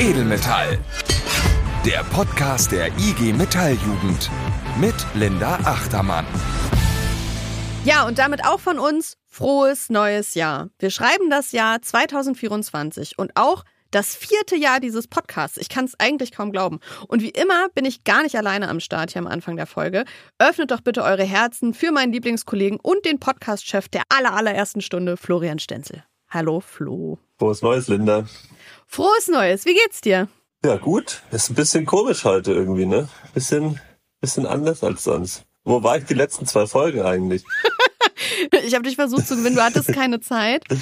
Edelmetall. Der Podcast der IG Metalljugend mit Linda Achtermann. Ja, und damit auch von uns frohes neues Jahr. Wir schreiben das Jahr 2024 und auch das vierte Jahr dieses Podcasts. Ich kann es eigentlich kaum glauben. Und wie immer bin ich gar nicht alleine am Start hier am Anfang der Folge. Öffnet doch bitte eure Herzen für meinen Lieblingskollegen und den Podcast-Chef der aller, allerersten Stunde, Florian Stenzel. Hallo, Flo. Frohes Neues, Linda. Frohes Neues. Wie geht's dir? Ja, gut. Ist ein bisschen komisch heute irgendwie, ne? Bisschen, bisschen anders als sonst. Wo war ich die letzten zwei Folgen eigentlich? Ich habe dich versucht zu gewinnen, du hattest keine Zeit.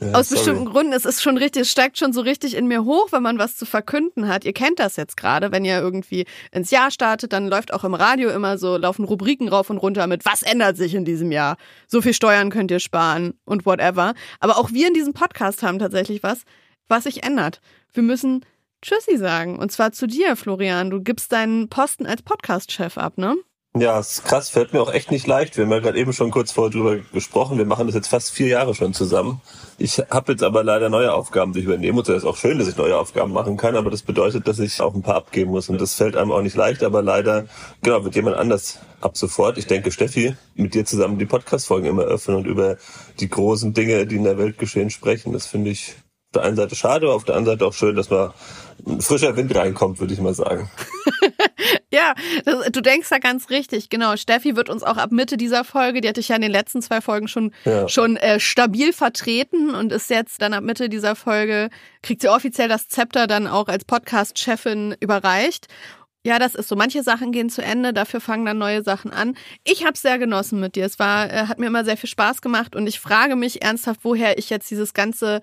Ja, Aus sorry. bestimmten Gründen. Es ist schon richtig, es steigt schon so richtig in mir hoch, wenn man was zu verkünden hat. Ihr kennt das jetzt gerade, wenn ihr irgendwie ins Jahr startet, dann läuft auch im Radio immer so, laufen Rubriken rauf und runter mit, was ändert sich in diesem Jahr? So viel Steuern könnt ihr sparen und whatever. Aber auch wir in diesem Podcast haben tatsächlich was, was sich ändert. Wir müssen Tschüssi sagen. Und zwar zu dir, Florian. Du gibst deinen Posten als Podcast-Chef ab, ne? Ja, ist krass, fällt mir auch echt nicht leicht. Wir haben ja gerade eben schon kurz vorher drüber gesprochen. Wir machen das jetzt fast vier Jahre schon zusammen. Ich habe jetzt aber leider neue Aufgaben, die ich übernehme. Und es ist auch schön, dass ich neue Aufgaben machen kann, aber das bedeutet, dass ich auch ein paar abgeben muss. Und das fällt einem auch nicht leicht, aber leider, genau, wird jemand anders ab sofort. Ich denke, Steffi, mit dir zusammen die Podcast-Folgen immer öffnen und über die großen Dinge, die in der Welt geschehen, sprechen. Das finde ich der einen Seite schade, auf der anderen Seite auch schön, dass man frischer Wind reinkommt, würde ich mal sagen. ja, das, du denkst da ganz richtig. Genau, Steffi wird uns auch ab Mitte dieser Folge, die hatte ich ja in den letzten zwei Folgen schon ja. schon äh, stabil vertreten und ist jetzt dann ab Mitte dieser Folge kriegt sie offiziell das Zepter dann auch als Podcast-Chefin überreicht. Ja, das ist so. Manche Sachen gehen zu Ende, dafür fangen dann neue Sachen an. Ich habe sehr genossen mit dir. Es war, äh, hat mir immer sehr viel Spaß gemacht und ich frage mich ernsthaft, woher ich jetzt dieses ganze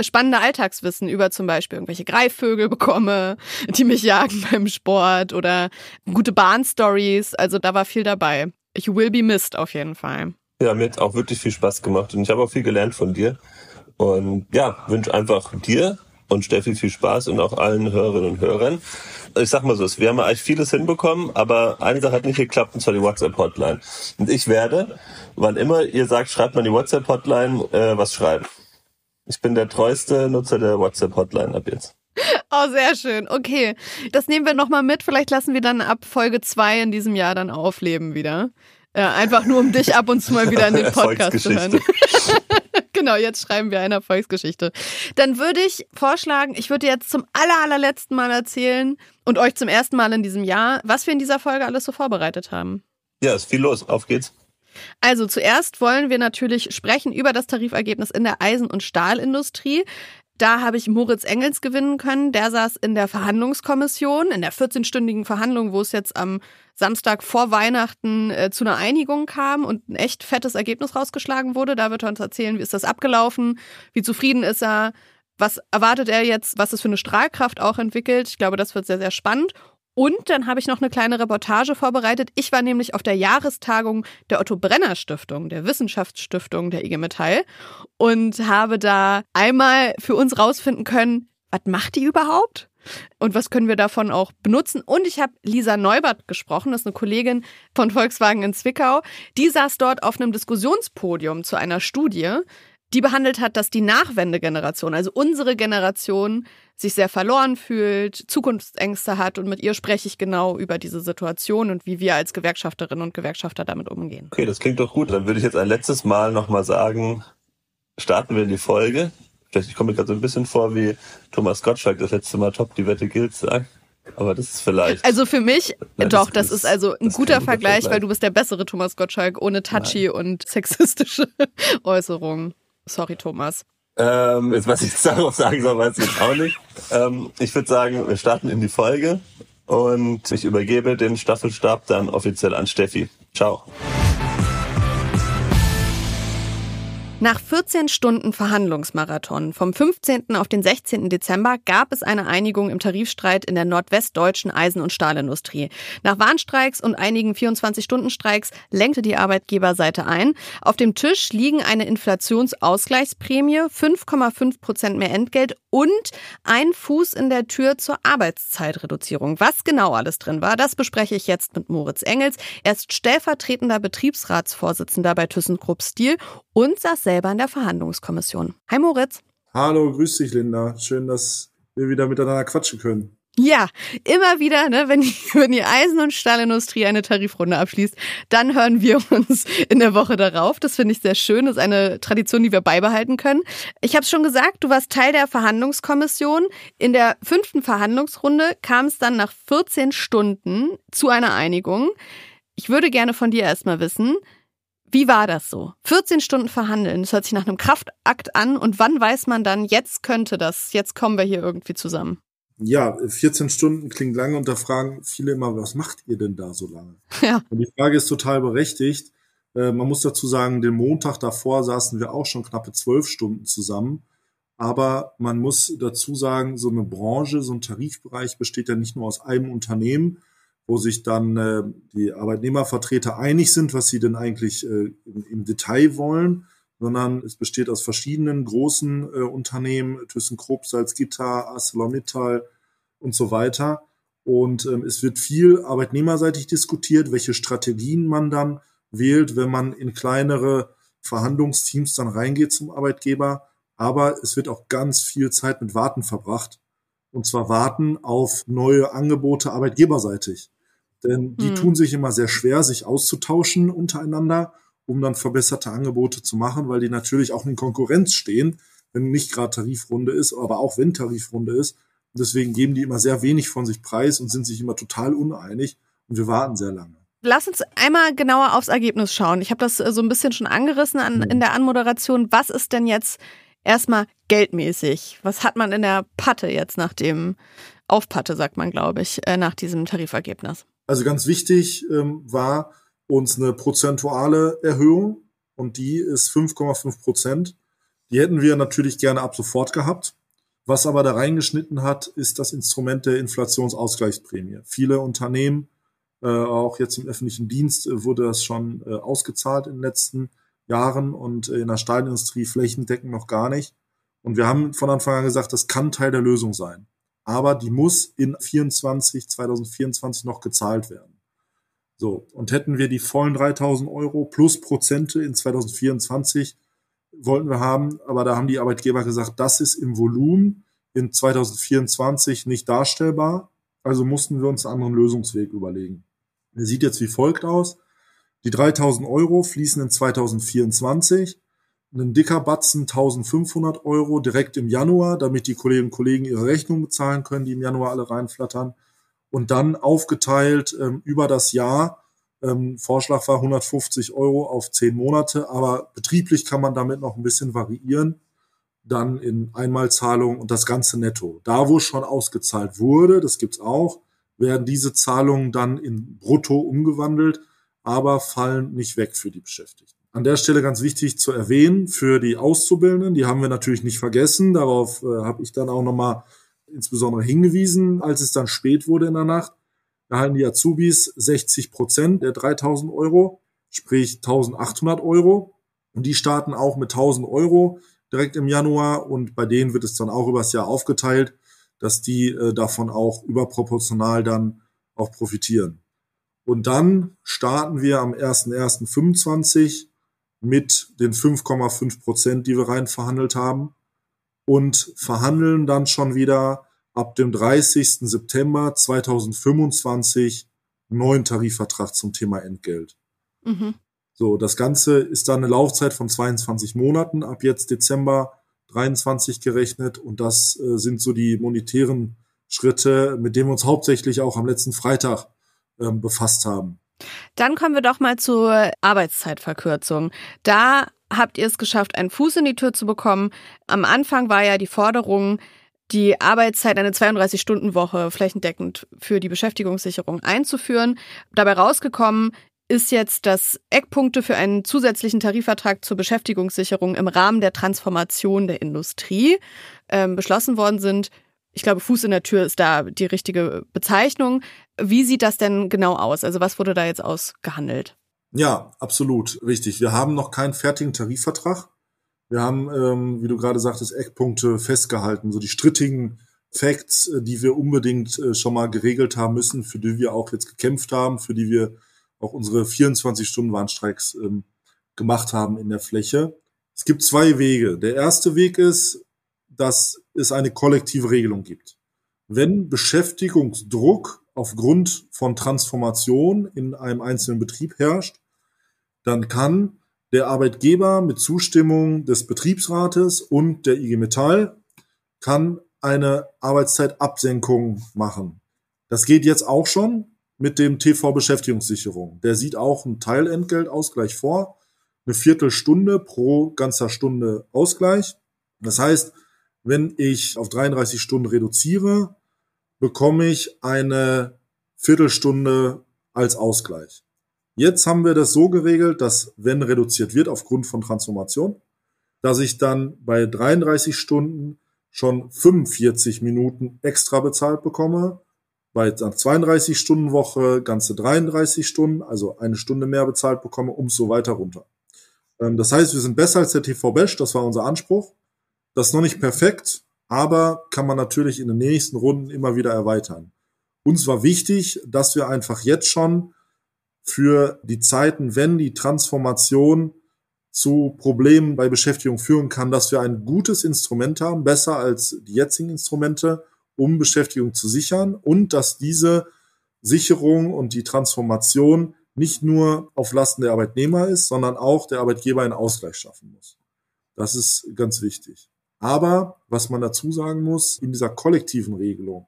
spannende Alltagswissen über zum Beispiel irgendwelche Greifvögel bekomme, die mich jagen beim Sport oder gute Bahnstories. Also da war viel dabei. Ich will be missed auf jeden Fall. Ja, mir hat auch wirklich viel Spaß gemacht und ich habe auch viel gelernt von dir. Und ja, wünsche einfach dir und Steffi viel Spaß und auch allen Hörerinnen und Hörern. Ich sag mal so, wir haben eigentlich vieles hinbekommen, aber eine Sache hat nicht geklappt, und zwar die WhatsApp-Hotline. Und ich werde, wann immer ihr sagt, schreibt mal die WhatsApp-Hotline, äh, was schreiben. Ich bin der treueste Nutzer der WhatsApp-Hotline ab jetzt. Oh, sehr schön. Okay. Das nehmen wir nochmal mit. Vielleicht lassen wir dann ab Folge 2 in diesem Jahr dann aufleben wieder. Äh, einfach nur, um dich ab und zu mal wieder in den Podcast zu hören. genau, jetzt schreiben wir eine Erfolgsgeschichte. Dann würde ich vorschlagen, ich würde jetzt zum aller, allerletzten Mal erzählen und euch zum ersten Mal in diesem Jahr, was wir in dieser Folge alles so vorbereitet haben. Ja, ist viel los. Auf geht's. Also zuerst wollen wir natürlich sprechen über das Tarifergebnis in der Eisen- und Stahlindustrie. Da habe ich Moritz Engels gewinnen können. Der saß in der Verhandlungskommission, in der 14-stündigen Verhandlung, wo es jetzt am Samstag vor Weihnachten äh, zu einer Einigung kam und ein echt fettes Ergebnis rausgeschlagen wurde. Da wird er uns erzählen, wie ist das abgelaufen, wie zufrieden ist er, was erwartet er jetzt, was es für eine Strahlkraft auch entwickelt. Ich glaube, das wird sehr, sehr spannend. Und dann habe ich noch eine kleine Reportage vorbereitet. Ich war nämlich auf der Jahrestagung der Otto Brenner Stiftung, der Wissenschaftsstiftung der IG Metall und habe da einmal für uns rausfinden können, was macht die überhaupt? Und was können wir davon auch benutzen? Und ich habe Lisa Neubert gesprochen, das ist eine Kollegin von Volkswagen in Zwickau. Die saß dort auf einem Diskussionspodium zu einer Studie, die behandelt hat, dass die Nachwendegeneration, also unsere Generation, sich sehr verloren fühlt, Zukunftsängste hat und mit ihr spreche ich genau über diese Situation und wie wir als Gewerkschafterinnen und Gewerkschafter damit umgehen. Okay, das klingt doch gut. Dann würde ich jetzt ein letztes Mal nochmal sagen, starten wir in die Folge. Vielleicht ich komme mir gerade so ein bisschen vor, wie Thomas Gottschalk das letzte Mal Top die Wette gilt sagt. Aber das ist vielleicht. Also für mich, Nein, doch, das, das, ist also ein guter Vergleich, Vergleich, weil du bist der bessere Thomas Gottschalk ohne touchy Nein. und sexistische Äußerungen. Sorry, Thomas. Ähm, jetzt, was ich jetzt darauf sagen soll, weiß ich jetzt auch nicht. Ähm, ich würde sagen, wir starten in die Folge und ich übergebe den Staffelstab dann offiziell an Steffi. Ciao. Nach 14 Stunden Verhandlungsmarathon vom 15. auf den 16. Dezember gab es eine Einigung im Tarifstreit in der nordwestdeutschen Eisen- und Stahlindustrie. Nach Warnstreiks und einigen 24-Stunden-Streiks lenkte die Arbeitgeberseite ein. Auf dem Tisch liegen eine Inflationsausgleichsprämie, 5,5 Prozent mehr Entgelt und ein Fuß in der Tür zur Arbeitszeitreduzierung. Was genau alles drin war, das bespreche ich jetzt mit Moritz Engels. Er ist stellvertretender Betriebsratsvorsitzender bei ThyssenKrupp Steel und saß selber in der Verhandlungskommission. Hi Moritz. Hallo, grüß dich Linda. Schön, dass wir wieder miteinander quatschen können. Ja, immer wieder, ne, wenn, wenn die Eisen- und Stahlindustrie eine Tarifrunde abschließt, dann hören wir uns in der Woche darauf. Das finde ich sehr schön. Das ist eine Tradition, die wir beibehalten können. Ich habe es schon gesagt, du warst Teil der Verhandlungskommission. In der fünften Verhandlungsrunde kam es dann nach 14 Stunden zu einer Einigung. Ich würde gerne von dir erstmal wissen, wie war das so? 14 Stunden verhandeln, das hört sich nach einem Kraftakt an. Und wann weiß man dann, jetzt könnte das, jetzt kommen wir hier irgendwie zusammen? Ja, 14 Stunden klingt lange und da fragen viele immer, was macht ihr denn da so lange? Ja. Und die Frage ist total berechtigt. Äh, man muss dazu sagen, den Montag davor saßen wir auch schon knappe zwölf Stunden zusammen. Aber man muss dazu sagen, so eine Branche, so ein Tarifbereich besteht ja nicht nur aus einem Unternehmen, wo sich dann äh, die Arbeitnehmervertreter einig sind, was sie denn eigentlich äh, im, im, Detail wollen, sondern es besteht aus verschiedenen großen äh, Unternehmen, ThyssenKrupp, Salzgitter, ArcelorMittal und so weiter. Und ähm, es wird viel arbeitnehmerseitig diskutiert, welche Strategien man dann wählt, wenn man in kleinere Verhandlungsteams dann reingeht zum Arbeitgeber. Aber es wird auch ganz viel Zeit mit Warten verbracht. Und zwar warten auf neue Angebote arbeitgeberseitig. Denn die hm. tun sich immer sehr schwer, sich auszutauschen untereinander, um dann verbesserte Angebote zu machen, weil die natürlich auch in Konkurrenz stehen, wenn nicht gerade Tarifrunde ist, aber auch wenn Tarifrunde ist. Und deswegen geben die immer sehr wenig von sich preis und sind sich immer total uneinig. Und wir warten sehr lange. Lass uns einmal genauer aufs Ergebnis schauen. Ich habe das äh, so ein bisschen schon angerissen an, in der Anmoderation. Was ist denn jetzt erstmal geldmäßig? Was hat man in der Patte jetzt nach dem Aufpatte, sagt man, glaube ich, äh, nach diesem Tarifergebnis? Also ganz wichtig ähm, war uns eine prozentuale Erhöhung und die ist 5,5 Prozent. Die hätten wir natürlich gerne ab sofort gehabt. Was aber da reingeschnitten hat, ist das Instrument der Inflationsausgleichsprämie. Viele Unternehmen, äh, auch jetzt im öffentlichen Dienst, äh, wurde das schon äh, ausgezahlt in den letzten Jahren und in der Stahlindustrie flächendeckend noch gar nicht. Und wir haben von Anfang an gesagt, das kann Teil der Lösung sein aber die muss in 24, 2024 noch gezahlt werden. So, und hätten wir die vollen 3000 Euro plus Prozente in 2024 wollten wir haben, aber da haben die Arbeitgeber gesagt, das ist im Volumen in 2024 nicht darstellbar, also mussten wir uns einen anderen Lösungsweg überlegen. Der sieht jetzt wie folgt aus. Die 3000 Euro fließen in 2024 ein dicker Batzen 1500 Euro direkt im Januar, damit die Kolleginnen und Kollegen ihre Rechnung bezahlen können, die im Januar alle reinflattern. Und dann aufgeteilt ähm, über das Jahr. Ähm, Vorschlag war 150 Euro auf zehn Monate, aber betrieblich kann man damit noch ein bisschen variieren. Dann in Einmalzahlung und das ganze netto. Da, wo schon ausgezahlt wurde, das gibt's auch, werden diese Zahlungen dann in Brutto umgewandelt, aber fallen nicht weg für die Beschäftigten. An der Stelle ganz wichtig zu erwähnen für die Auszubildenden, die haben wir natürlich nicht vergessen. Darauf äh, habe ich dann auch nochmal insbesondere hingewiesen, als es dann spät wurde in der Nacht. erhalten die Azubis 60 Prozent der 3000 Euro, sprich 1800 Euro. Und die starten auch mit 1000 Euro direkt im Januar und bei denen wird es dann auch übers Jahr aufgeteilt, dass die äh, davon auch überproportional dann auch profitieren. Und dann starten wir am 1.1.25 mit den 5,5 Prozent, die wir rein verhandelt haben und verhandeln dann schon wieder ab dem 30. September 2025 neuen Tarifvertrag zum Thema Entgelt. Mhm. So, das Ganze ist dann eine Laufzeit von 22 Monaten, ab jetzt Dezember 23 gerechnet und das äh, sind so die monetären Schritte, mit denen wir uns hauptsächlich auch am letzten Freitag äh, befasst haben. Dann kommen wir doch mal zur Arbeitszeitverkürzung. Da habt ihr es geschafft, einen Fuß in die Tür zu bekommen. Am Anfang war ja die Forderung, die Arbeitszeit eine 32-Stunden-Woche flächendeckend für die Beschäftigungssicherung einzuführen. Dabei rausgekommen ist jetzt, dass Eckpunkte für einen zusätzlichen Tarifvertrag zur Beschäftigungssicherung im Rahmen der Transformation der Industrie ähm, beschlossen worden sind. Ich glaube, Fuß in der Tür ist da die richtige Bezeichnung. Wie sieht das denn genau aus? Also was wurde da jetzt ausgehandelt? Ja, absolut richtig. Wir haben noch keinen fertigen Tarifvertrag. Wir haben, ähm, wie du gerade sagtest, Eckpunkte festgehalten, so die strittigen Facts, äh, die wir unbedingt äh, schon mal geregelt haben müssen, für die wir auch jetzt gekämpft haben, für die wir auch unsere 24-Stunden-Warnstreiks ähm, gemacht haben in der Fläche. Es gibt zwei Wege. Der erste Weg ist, dass es eine kollektive Regelung gibt. Wenn Beschäftigungsdruck aufgrund von Transformation in einem einzelnen Betrieb herrscht, dann kann der Arbeitgeber mit Zustimmung des Betriebsrates und der IG Metall kann eine Arbeitszeitabsenkung machen. Das geht jetzt auch schon mit dem TV Beschäftigungssicherung. Der sieht auch einen Teilentgeltausgleich vor, eine Viertelstunde pro ganzer Stunde Ausgleich. Das heißt, wenn ich auf 33 Stunden reduziere, bekomme ich eine Viertelstunde als Ausgleich. Jetzt haben wir das so geregelt, dass wenn reduziert wird aufgrund von Transformation, dass ich dann bei 33 Stunden schon 45 Minuten extra bezahlt bekomme, bei einer 32 Stunden Woche ganze 33 Stunden, also eine Stunde mehr bezahlt bekomme, um so weiter runter. Ähm, das heißt, wir sind besser als der TV Bash, das war unser Anspruch. Das ist noch nicht perfekt, aber kann man natürlich in den nächsten Runden immer wieder erweitern. Uns war wichtig, dass wir einfach jetzt schon für die Zeiten, wenn die Transformation zu Problemen bei Beschäftigung führen kann, dass wir ein gutes Instrument haben, besser als die jetzigen Instrumente, um Beschäftigung zu sichern und dass diese Sicherung und die Transformation nicht nur auf Lasten der Arbeitnehmer ist, sondern auch der Arbeitgeber einen Ausgleich schaffen muss. Das ist ganz wichtig. Aber was man dazu sagen muss, in dieser kollektiven Regelung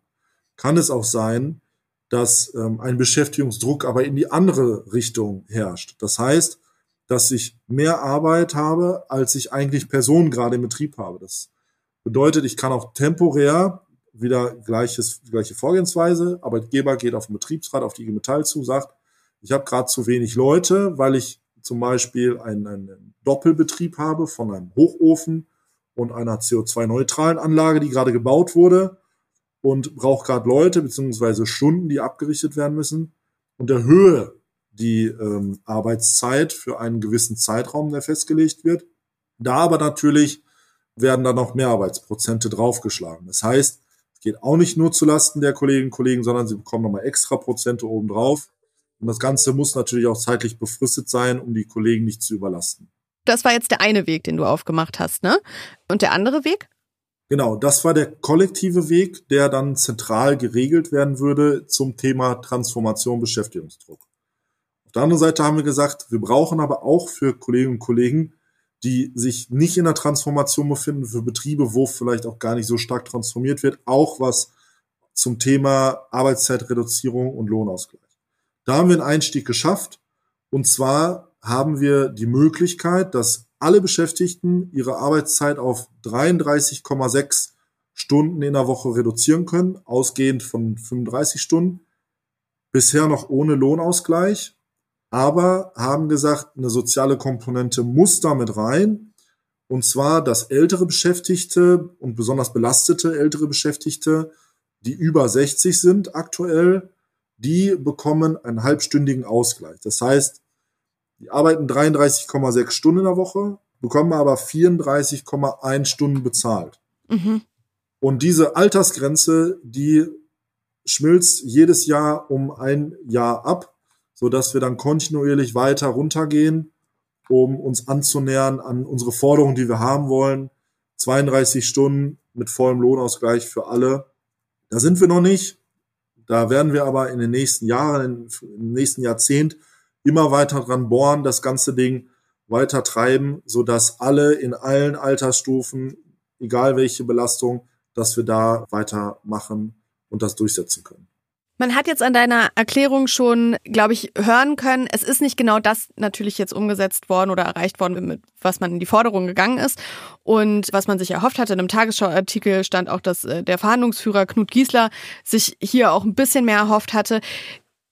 kann es auch sein, dass ähm, ein Beschäftigungsdruck aber in die andere Richtung herrscht. Das heißt, dass ich mehr Arbeit habe, als ich eigentlich Personen gerade im Betrieb habe. Das bedeutet, ich kann auch temporär wieder gleiches, gleiche Vorgehensweise. Arbeitgeber geht auf den Betriebsrat, auf die IG Metall zu, sagt, ich habe gerade zu wenig Leute, weil ich zum Beispiel einen, einen Doppelbetrieb habe von einem Hochofen und einer CO2-neutralen Anlage, die gerade gebaut wurde und braucht gerade Leute beziehungsweise Stunden, die abgerichtet werden müssen und erhöhe die ähm, Arbeitszeit für einen gewissen Zeitraum, der festgelegt wird. Da aber natürlich werden da noch mehr Arbeitsprozente draufgeschlagen. Das heißt, es geht auch nicht nur zulasten der Kolleginnen und Kollegen, sondern sie bekommen nochmal extra Prozente obendrauf. Und das Ganze muss natürlich auch zeitlich befristet sein, um die Kollegen nicht zu überlasten. Das war jetzt der eine Weg, den du aufgemacht hast, ne? Und der andere Weg? Genau, das war der kollektive Weg, der dann zentral geregelt werden würde zum Thema Transformation, Beschäftigungsdruck. Auf der anderen Seite haben wir gesagt, wir brauchen aber auch für Kolleginnen und Kollegen, die sich nicht in der Transformation befinden, für Betriebe, wo vielleicht auch gar nicht so stark transformiert wird, auch was zum Thema Arbeitszeitreduzierung und Lohnausgleich. Da haben wir einen Einstieg geschafft. Und zwar haben wir die Möglichkeit, dass alle Beschäftigten ihre Arbeitszeit auf 33,6 Stunden in der Woche reduzieren können, ausgehend von 35 Stunden. Bisher noch ohne Lohnausgleich, aber haben gesagt, eine soziale Komponente muss damit rein. Und zwar, dass ältere Beschäftigte und besonders belastete ältere Beschäftigte, die über 60 sind aktuell, die bekommen einen halbstündigen Ausgleich. Das heißt, die arbeiten 33,6 Stunden in der Woche, bekommen aber 34,1 Stunden bezahlt. Mhm. Und diese Altersgrenze, die schmilzt jedes Jahr um ein Jahr ab, so dass wir dann kontinuierlich weiter runtergehen, um uns anzunähern an unsere Forderungen, die wir haben wollen. 32 Stunden mit vollem Lohnausgleich für alle. Da sind wir noch nicht. Da werden wir aber in den nächsten Jahren, im nächsten Jahrzehnt immer weiter dran bohren, das ganze Ding weiter treiben, so dass alle in allen Altersstufen, egal welche Belastung, dass wir da weitermachen und das durchsetzen können. Man hat jetzt an deiner Erklärung schon, glaube ich, hören können, es ist nicht genau das natürlich jetzt umgesetzt worden oder erreicht worden, mit was man in die Forderung gegangen ist und was man sich erhofft hatte. In einem Tagesschauartikel stand auch, dass äh, der Verhandlungsführer Knut Giesler sich hier auch ein bisschen mehr erhofft hatte.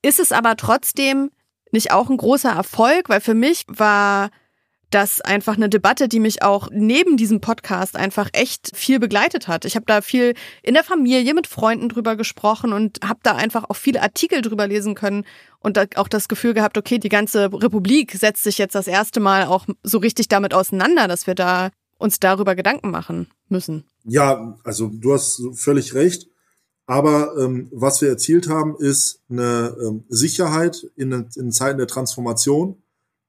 Ist es aber trotzdem nicht auch ein großer Erfolg? Weil für mich war das einfach eine Debatte, die mich auch neben diesem Podcast einfach echt viel begleitet hat. Ich habe da viel in der Familie mit Freunden drüber gesprochen und habe da einfach auch viele Artikel drüber lesen können und auch das Gefühl gehabt, okay, die ganze Republik setzt sich jetzt das erste Mal auch so richtig damit auseinander, dass wir da uns darüber Gedanken machen müssen. Ja, also du hast völlig recht. Aber ähm, was wir erzielt haben, ist eine ähm, Sicherheit in, in Zeiten der Transformation.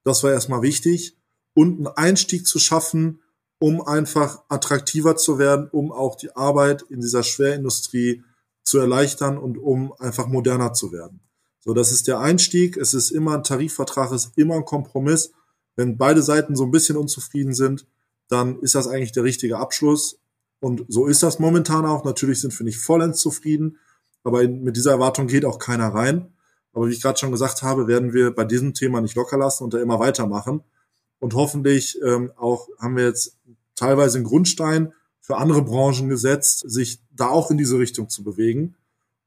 Das war erstmal wichtig und einen Einstieg zu schaffen, um einfach attraktiver zu werden, um auch die Arbeit in dieser Schwerindustrie zu erleichtern und um einfach moderner zu werden. So, das ist der Einstieg. Es ist immer ein Tarifvertrag, es ist immer ein Kompromiss. Wenn beide Seiten so ein bisschen unzufrieden sind, dann ist das eigentlich der richtige Abschluss. Und so ist das momentan auch. Natürlich sind wir nicht vollends zufrieden, aber mit dieser Erwartung geht auch keiner rein. Aber wie ich gerade schon gesagt habe, werden wir bei diesem Thema nicht locker lassen und da immer weitermachen. Und hoffentlich ähm, auch haben wir jetzt teilweise einen Grundstein für andere Branchen gesetzt, sich da auch in diese Richtung zu bewegen.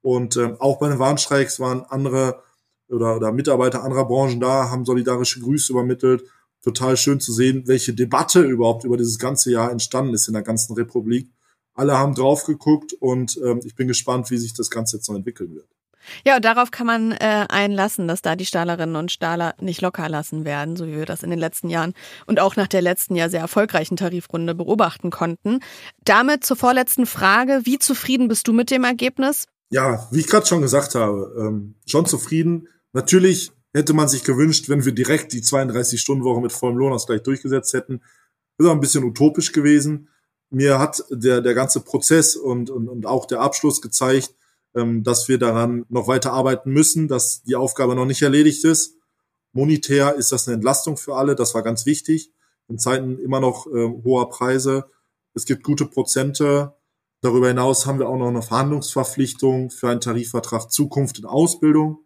Und ähm, auch bei den Warnstreiks waren andere oder, oder Mitarbeiter anderer Branchen da, haben solidarische Grüße übermittelt. Total schön zu sehen, welche Debatte überhaupt über dieses ganze Jahr entstanden ist in der ganzen Republik. Alle haben drauf geguckt und ähm, ich bin gespannt, wie sich das Ganze jetzt noch entwickeln wird. Ja, und darauf kann man äh, einlassen, dass da die Stahlerinnen und Stahler nicht locker lassen werden, so wie wir das in den letzten Jahren und auch nach der letzten Jahr sehr erfolgreichen Tarifrunde beobachten konnten. Damit zur vorletzten Frage. Wie zufrieden bist du mit dem Ergebnis? Ja, wie ich gerade schon gesagt habe, ähm, schon zufrieden. Natürlich hätte man sich gewünscht, wenn wir direkt die 32-Stunden-Woche mit vollem Lohnausgleich durchgesetzt hätten. Ist ein bisschen utopisch gewesen. Mir hat der, der ganze Prozess und, und, und auch der Abschluss gezeigt, ähm, dass wir daran noch weiter arbeiten müssen, dass die Aufgabe noch nicht erledigt ist. Monetär ist das eine Entlastung für alle, das war ganz wichtig. In Zeiten immer noch äh, hoher Preise. Es gibt gute Prozente. Darüber hinaus haben wir auch noch eine Verhandlungsverpflichtung für einen Tarifvertrag Zukunft in Ausbildung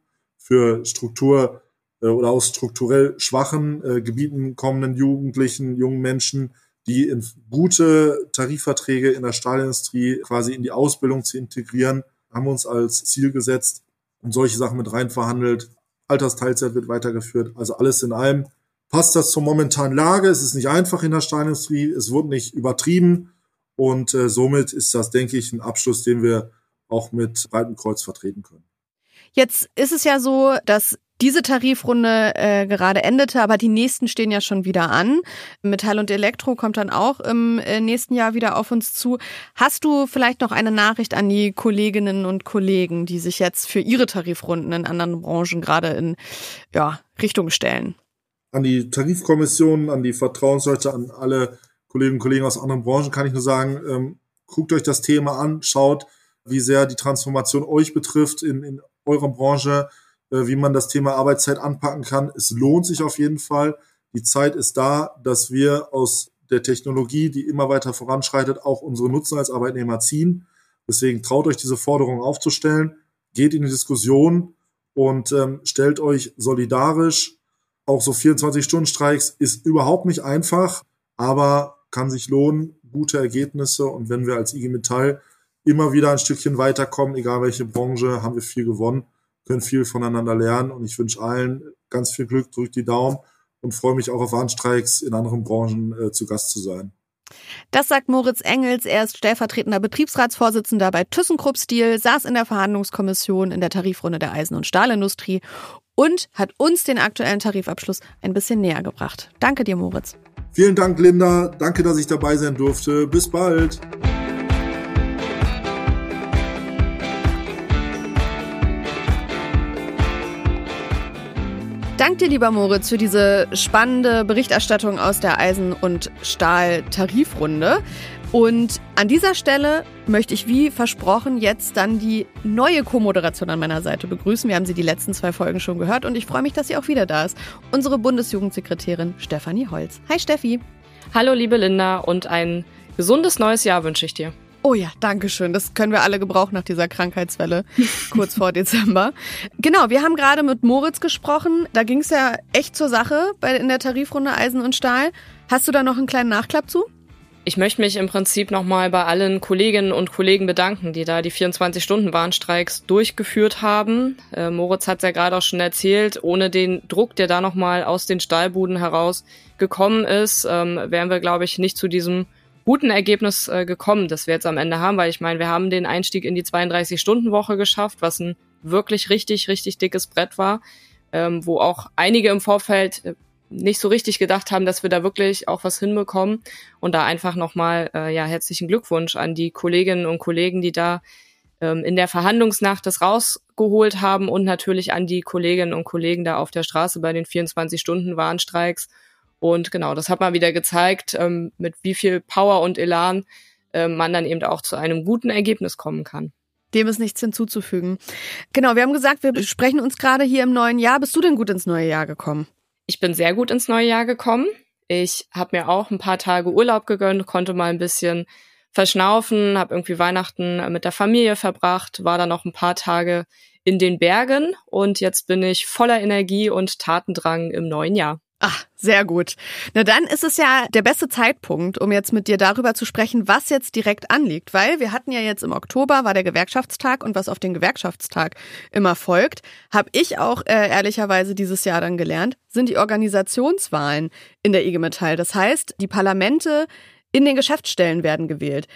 für Struktur äh, oder aus strukturell schwachen äh, Gebieten kommenden Jugendlichen, jungen Menschen, die in gute Tarifverträge in der Stahlindustrie quasi in die Ausbildung zu integrieren haben wir uns als Ziel gesetzt und solche Sachen mit rein verhandelt. Altersteilzeit wird weitergeführt. Also alles in allem passt das zur momentanen Lage. Es ist nicht einfach in der Steinindustrie. Es wird nicht übertrieben. Und äh, somit ist das, denke ich, ein Abschluss, den wir auch mit breitem Kreuz vertreten können. Jetzt ist es ja so, dass diese Tarifrunde äh, gerade endete, aber die nächsten stehen ja schon wieder an. Metall und Elektro kommt dann auch im äh, nächsten Jahr wieder auf uns zu. Hast du vielleicht noch eine Nachricht an die Kolleginnen und Kollegen, die sich jetzt für ihre Tarifrunden in anderen Branchen gerade in ja, Richtung stellen? An die Tarifkommission, an die Vertrauensleute, an alle Kolleginnen und Kollegen aus anderen Branchen kann ich nur sagen, ähm, guckt euch das Thema an, schaut, wie sehr die Transformation euch betrifft in, in eurer Branche äh, wie man das Thema Arbeitszeit anpacken kann. Es lohnt sich auf jeden Fall. Die Zeit ist da, dass wir aus der Technologie, die immer weiter voranschreitet, auch unsere Nutzen als Arbeitnehmer ziehen. Deswegen traut euch diese Forderung aufzustellen, geht in die Diskussion und ähm, stellt euch solidarisch. Auch so 24-Stunden-Streiks ist überhaupt nicht einfach, aber kann sich lohnen, gute Ergebnisse. Und wenn wir als IG Metall immer wieder ein Stückchen weiterkommen, egal welche Branche, haben wir viel gewonnen können viel voneinander lernen und ich wünsche allen ganz viel Glück, drückt die Daumen und freue mich auch auf Warnstreiks in anderen Branchen äh, zu Gast zu sein. Das sagt Moritz Engels. Er ist stellvertretender Betriebsratsvorsitzender bei ThyssenKrupp Steel, saß in der Verhandlungskommission in der Tarifrunde der Eisen- und Stahlindustrie und hat uns den aktuellen Tarifabschluss ein bisschen näher gebracht. Danke dir, Moritz. Vielen Dank, Linda. Danke, dass ich dabei sein durfte. Bis bald. Dank dir, lieber Moritz, für diese spannende Berichterstattung aus der Eisen- und Stahl-Tarifrunde. Und an dieser Stelle möchte ich wie versprochen jetzt dann die neue Co-Moderation an meiner Seite begrüßen. Wir haben sie die letzten zwei Folgen schon gehört und ich freue mich, dass sie auch wieder da ist. Unsere Bundesjugendsekretärin Stefanie Holz. Hi Steffi. Hallo liebe Linda und ein gesundes neues Jahr wünsche ich dir. Oh ja, danke schön. Das können wir alle gebrauchen nach dieser Krankheitswelle kurz vor Dezember. Genau, wir haben gerade mit Moritz gesprochen. Da ging es ja echt zur Sache bei, in der Tarifrunde Eisen und Stahl. Hast du da noch einen kleinen Nachklapp zu? Ich möchte mich im Prinzip nochmal bei allen Kolleginnen und Kollegen bedanken, die da die 24-Stunden-Warnstreiks durchgeführt haben. Äh, Moritz hat es ja gerade auch schon erzählt, ohne den Druck, der da nochmal aus den Stahlbuden heraus gekommen ist, ähm, wären wir, glaube ich, nicht zu diesem guten Ergebnis äh, gekommen, das wir jetzt am Ende haben, weil ich meine, wir haben den Einstieg in die 32-Stunden-Woche geschafft, was ein wirklich richtig, richtig dickes Brett war, ähm, wo auch einige im Vorfeld äh, nicht so richtig gedacht haben, dass wir da wirklich auch was hinbekommen. Und da einfach nochmal, äh, ja, herzlichen Glückwunsch an die Kolleginnen und Kollegen, die da ähm, in der Verhandlungsnacht das rausgeholt haben und natürlich an die Kolleginnen und Kollegen da auf der Straße bei den 24-Stunden-Warnstreiks. Und genau, das hat mal wieder gezeigt, ähm, mit wie viel Power und Elan äh, man dann eben auch zu einem guten Ergebnis kommen kann. Dem ist nichts hinzuzufügen. Genau, wir haben gesagt, wir sprechen uns gerade hier im neuen Jahr. Bist du denn gut ins neue Jahr gekommen? Ich bin sehr gut ins neue Jahr gekommen. Ich habe mir auch ein paar Tage Urlaub gegönnt, konnte mal ein bisschen verschnaufen, habe irgendwie Weihnachten mit der Familie verbracht, war dann noch ein paar Tage in den Bergen und jetzt bin ich voller Energie und Tatendrang im neuen Jahr. Ach, sehr gut. Na dann ist es ja der beste Zeitpunkt, um jetzt mit dir darüber zu sprechen, was jetzt direkt anliegt, weil wir hatten ja jetzt im Oktober war der Gewerkschaftstag und was auf den Gewerkschaftstag immer folgt, habe ich auch äh, ehrlicherweise dieses Jahr dann gelernt, sind die Organisationswahlen in der IG Metall. Das heißt, die Parlamente in den Geschäftsstellen werden gewählt.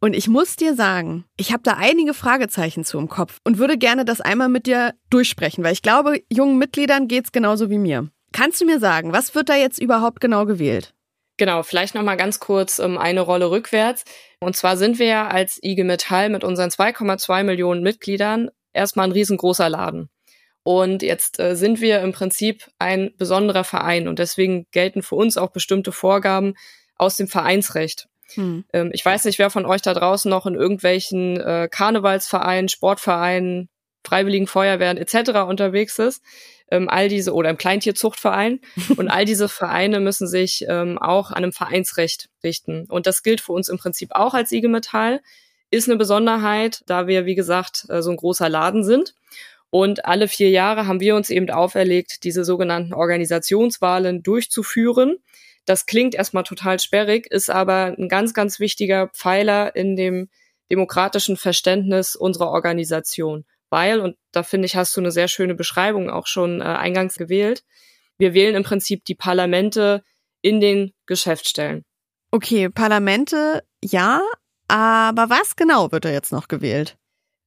Und ich muss dir sagen, ich habe da einige Fragezeichen zu im Kopf und würde gerne das einmal mit dir durchsprechen, weil ich glaube, jungen Mitgliedern geht's genauso wie mir. Kannst du mir sagen, was wird da jetzt überhaupt genau gewählt? Genau, vielleicht noch mal ganz kurz um, ähm, eine Rolle rückwärts. Und zwar sind wir ja als IG Metall mit unseren 2,2 Millionen Mitgliedern erstmal ein riesengroßer Laden. Und jetzt äh, sind wir im Prinzip ein besonderer Verein und deswegen gelten für uns auch bestimmte Vorgaben aus dem Vereinsrecht. Hm. Ähm, ich weiß nicht, wer von euch da draußen noch in irgendwelchen äh, Karnevalsvereinen, Sportvereinen, Freiwilligen Feuerwehren etc. unterwegs ist ähm, all diese oder im Kleintierzuchtverein und all diese Vereine müssen sich ähm, auch an einem Vereinsrecht richten. Und das gilt für uns im Prinzip auch als IG Metall. Ist eine Besonderheit, da wir, wie gesagt, äh, so ein großer Laden sind. Und alle vier Jahre haben wir uns eben auferlegt, diese sogenannten Organisationswahlen durchzuführen. Das klingt erstmal total sperrig, ist aber ein ganz, ganz wichtiger Pfeiler in dem demokratischen Verständnis unserer Organisation weil, und da finde ich, hast du eine sehr schöne Beschreibung auch schon äh, eingangs gewählt, wir wählen im Prinzip die Parlamente in den Geschäftsstellen. Okay, Parlamente ja, aber was genau wird da jetzt noch gewählt?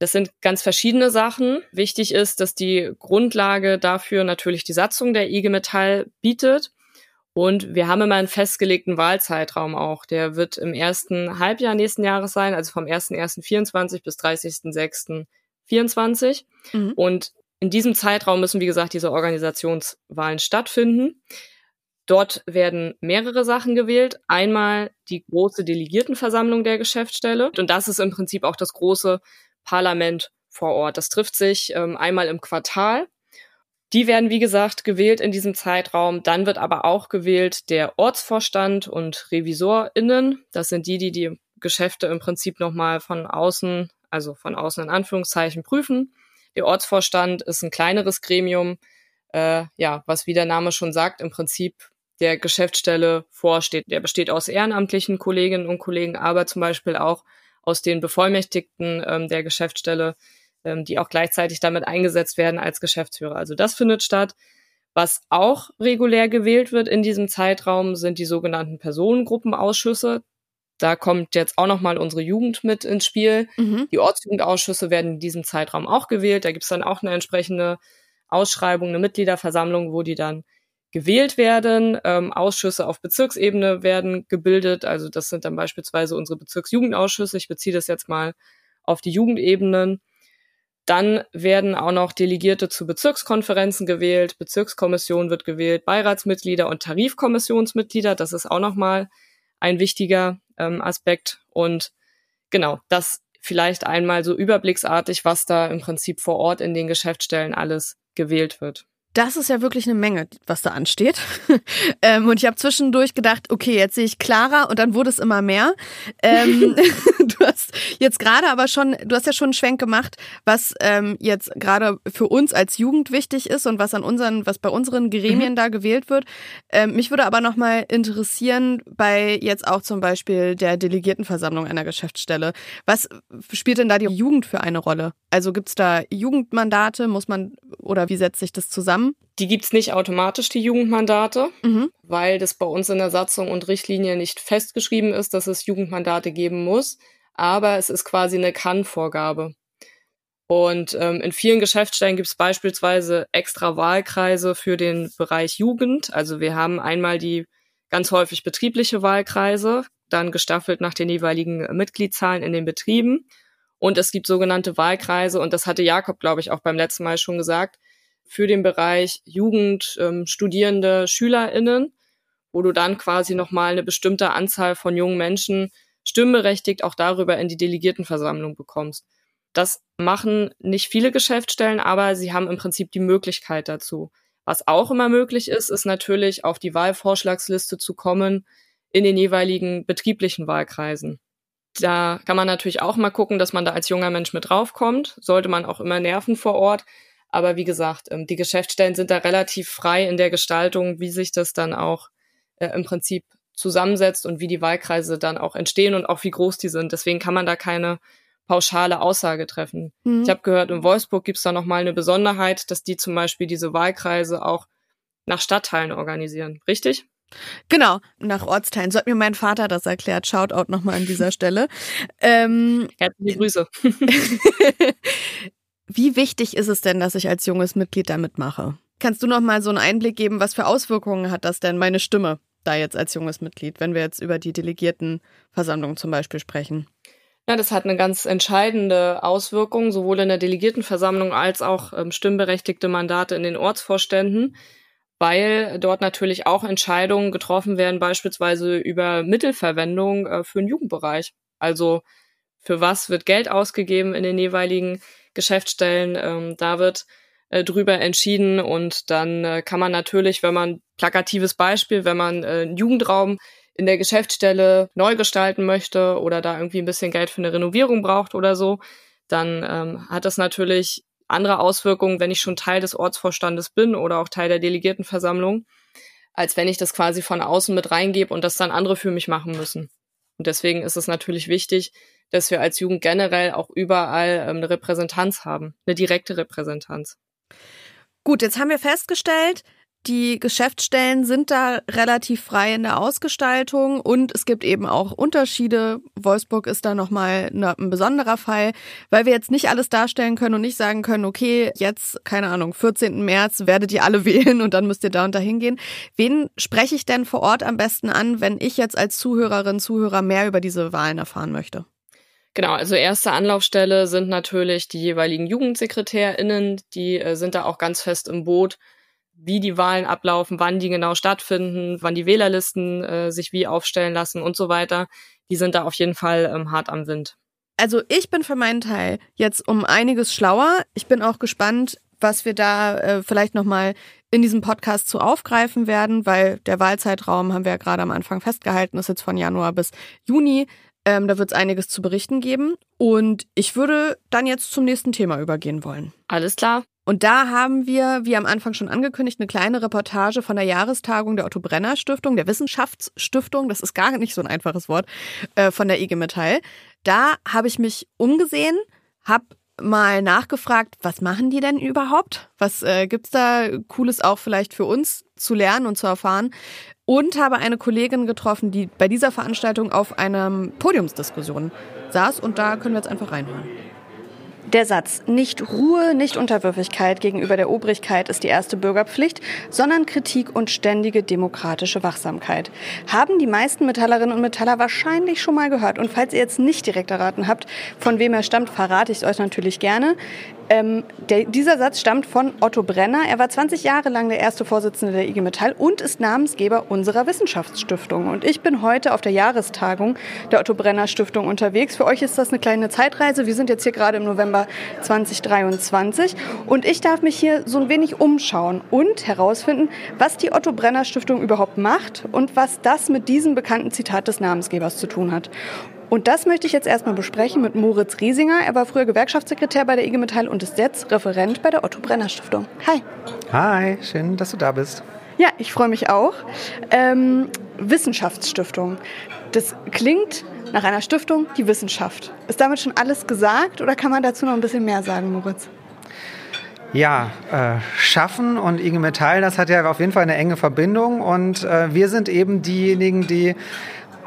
Das sind ganz verschiedene Sachen. Wichtig ist, dass die Grundlage dafür natürlich die Satzung der IG Metall bietet. Und wir haben immer einen festgelegten Wahlzeitraum auch. Der wird im ersten Halbjahr nächsten Jahres sein, also vom 1.1.24 bis 30.06. 24. Mhm. Und in diesem Zeitraum müssen, wie gesagt, diese Organisationswahlen stattfinden. Dort werden mehrere Sachen gewählt. Einmal die große Delegiertenversammlung der Geschäftsstelle. Und das ist im Prinzip auch das große Parlament vor Ort. Das trifft sich ähm, einmal im Quartal. Die werden, wie gesagt, gewählt in diesem Zeitraum. Dann wird aber auch gewählt der Ortsvorstand und RevisorInnen. Das sind die, die die Geschäfte im Prinzip nochmal von außen also von außen in Anführungszeichen, prüfen. Der Ortsvorstand ist ein kleineres Gremium, äh, ja, was wie der Name schon sagt, im Prinzip der Geschäftsstelle vorsteht. Der besteht aus ehrenamtlichen Kolleginnen und Kollegen, aber zum Beispiel auch aus den Bevollmächtigten ähm, der Geschäftsstelle, ähm, die auch gleichzeitig damit eingesetzt werden als Geschäftsführer. Also das findet statt. Was auch regulär gewählt wird in diesem Zeitraum, sind die sogenannten Personengruppenausschüsse. Da kommt jetzt auch nochmal unsere Jugend mit ins Spiel. Mhm. Die Ortsjugendausschüsse werden in diesem Zeitraum auch gewählt. Da gibt's dann auch eine entsprechende Ausschreibung, eine Mitgliederversammlung, wo die dann gewählt werden. Ähm, Ausschüsse auf Bezirksebene werden gebildet. Also das sind dann beispielsweise unsere Bezirksjugendausschüsse. Ich beziehe das jetzt mal auf die Jugendebenen. Dann werden auch noch Delegierte zu Bezirkskonferenzen gewählt, Bezirkskommission wird gewählt, Beiratsmitglieder und Tarifkommissionsmitglieder. Das ist auch nochmal ein wichtiger ähm, Aspekt. Und genau, das vielleicht einmal so überblicksartig, was da im Prinzip vor Ort in den Geschäftsstellen alles gewählt wird. Das ist ja wirklich eine Menge, was da ansteht. ähm, und ich habe zwischendurch gedacht, okay, jetzt sehe ich klarer und dann wurde es immer mehr. Ähm, jetzt gerade aber schon, du hast ja schon einen Schwenk gemacht, was ähm, jetzt gerade für uns als Jugend wichtig ist und was an unseren, was bei unseren Gremien mhm. da gewählt wird. Ähm, mich würde aber nochmal interessieren, bei jetzt auch zum Beispiel der Delegiertenversammlung einer Geschäftsstelle. Was spielt denn da die Jugend für eine Rolle? Also gibt es da Jugendmandate? Muss man oder wie setzt sich das zusammen? Die gibt's nicht automatisch, die Jugendmandate, mhm. weil das bei uns in der Satzung und Richtlinie nicht festgeschrieben ist, dass es Jugendmandate geben muss. Aber es ist quasi eine Kann-Vorgabe. Und ähm, in vielen Geschäftsstellen gibt es beispielsweise extra Wahlkreise für den Bereich Jugend. Also wir haben einmal die ganz häufig betriebliche Wahlkreise, dann gestaffelt nach den jeweiligen Mitgliedszahlen in den Betrieben. Und es gibt sogenannte Wahlkreise, und das hatte Jakob, glaube ich, auch beim letzten Mal schon gesagt, für den Bereich Jugend, ähm, Studierende, SchülerInnen, wo du dann quasi nochmal eine bestimmte Anzahl von jungen Menschen stimmberechtigt auch darüber in die Delegiertenversammlung bekommst. Das machen nicht viele Geschäftsstellen, aber sie haben im Prinzip die Möglichkeit dazu. Was auch immer möglich ist, ist natürlich auf die Wahlvorschlagsliste zu kommen in den jeweiligen betrieblichen Wahlkreisen. Da kann man natürlich auch mal gucken, dass man da als junger Mensch mit draufkommt. Sollte man auch immer nerven vor Ort. Aber wie gesagt, ähm, die Geschäftsstellen sind da relativ frei in der Gestaltung, wie sich das dann auch äh, im Prinzip zusammensetzt und wie die Wahlkreise dann auch entstehen und auch wie groß die sind. Deswegen kann man da keine pauschale Aussage treffen. Mhm. Ich habe gehört, in Wolfsburg gibt es da nochmal eine Besonderheit, dass die zum Beispiel diese Wahlkreise auch nach Stadtteilen organisieren. Richtig? Genau, nach Ortsteilen. So hat mir mein Vater das erklärt. Shoutout nochmal an dieser Stelle. Ähm, Herzliche Grüße. Wie wichtig ist es denn, dass ich als junges Mitglied da mitmache? Kannst du noch mal so einen Einblick geben, was für Auswirkungen hat das denn, meine Stimme, da jetzt als junges Mitglied, wenn wir jetzt über die Delegiertenversammlung zum Beispiel sprechen? Ja, das hat eine ganz entscheidende Auswirkung, sowohl in der Delegiertenversammlung als auch ähm, stimmberechtigte Mandate in den Ortsvorständen, weil dort natürlich auch Entscheidungen getroffen werden, beispielsweise über Mittelverwendung äh, für den Jugendbereich. Also für was wird Geld ausgegeben in den jeweiligen Geschäftsstellen. Ähm, da wird äh, drüber entschieden und dann äh, kann man natürlich, wenn man plakatives Beispiel, wenn man äh, einen Jugendraum in der Geschäftsstelle neu gestalten möchte oder da irgendwie ein bisschen Geld für eine Renovierung braucht oder so, dann ähm, hat das natürlich andere Auswirkungen, wenn ich schon Teil des Ortsvorstandes bin oder auch Teil der Delegiertenversammlung, als wenn ich das quasi von außen mit reingebe und das dann andere für mich machen müssen. Und deswegen ist es natürlich wichtig, dass wir als Jugend generell auch überall ähm, eine Repräsentanz haben, eine direkte Repräsentanz. Gut, jetzt haben wir festgestellt, die Geschäftsstellen sind da relativ frei in der Ausgestaltung und es gibt eben auch Unterschiede. Wolfsburg ist da nochmal ein besonderer Fall, weil wir jetzt nicht alles darstellen können und nicht sagen können, okay, jetzt, keine Ahnung, 14. März werdet ihr alle wählen und dann müsst ihr da und da hingehen. Wen spreche ich denn vor Ort am besten an, wenn ich jetzt als Zuhörerin, Zuhörer mehr über diese Wahlen erfahren möchte? Genau, also erste Anlaufstelle sind natürlich die jeweiligen JugendsekretärInnen, die äh, sind da auch ganz fest im Boot wie die Wahlen ablaufen, wann die genau stattfinden, wann die Wählerlisten äh, sich wie aufstellen lassen und so weiter. Die sind da auf jeden Fall ähm, hart am Wind. Also ich bin für meinen Teil jetzt um einiges schlauer. Ich bin auch gespannt, was wir da äh, vielleicht nochmal in diesem Podcast zu aufgreifen werden, weil der Wahlzeitraum, haben wir ja gerade am Anfang festgehalten, ist jetzt von Januar bis Juni. Ähm, da wird es einiges zu berichten geben. Und ich würde dann jetzt zum nächsten Thema übergehen wollen. Alles klar. Und da haben wir, wie am Anfang schon angekündigt, eine kleine Reportage von der Jahrestagung der Otto Brenner Stiftung, der Wissenschaftsstiftung, das ist gar nicht so ein einfaches Wort, äh, von der IG Metall. Da habe ich mich umgesehen, habe mal nachgefragt, was machen die denn überhaupt? Was äh, gibt's da Cooles auch vielleicht für uns zu lernen und zu erfahren? Und habe eine Kollegin getroffen, die bei dieser Veranstaltung auf einer Podiumsdiskussion saß und da können wir jetzt einfach reinhören. Der Satz nicht Ruhe, nicht Unterwürfigkeit gegenüber der Obrigkeit ist die erste Bürgerpflicht, sondern Kritik und ständige demokratische Wachsamkeit. Haben die meisten Metallerinnen und Metaller wahrscheinlich schon mal gehört. Und falls ihr jetzt nicht direkt erraten habt, von wem er stammt, verrate ich es euch natürlich gerne. Ähm, der, dieser Satz stammt von Otto Brenner. Er war 20 Jahre lang der erste Vorsitzende der IG Metall und ist Namensgeber unserer Wissenschaftsstiftung. Und ich bin heute auf der Jahrestagung der Otto Brenner Stiftung unterwegs. Für euch ist das eine kleine Zeitreise. Wir sind jetzt hier gerade im November 2023 und ich darf mich hier so ein wenig umschauen und herausfinden, was die Otto Brenner Stiftung überhaupt macht und was das mit diesem bekannten Zitat des Namensgebers zu tun hat. Und das möchte ich jetzt erstmal besprechen mit Moritz Riesinger. Er war früher Gewerkschaftssekretär bei der IG Metall und ist jetzt Referent bei der Otto Brenner Stiftung. Hi. Hi, schön, dass du da bist. Ja, ich freue mich auch. Ähm, Wissenschaftsstiftung. Das klingt nach einer Stiftung, die Wissenschaft. Ist damit schon alles gesagt oder kann man dazu noch ein bisschen mehr sagen, Moritz? Ja, äh, Schaffen und IG Metall, das hat ja auf jeden Fall eine enge Verbindung und äh, wir sind eben diejenigen, die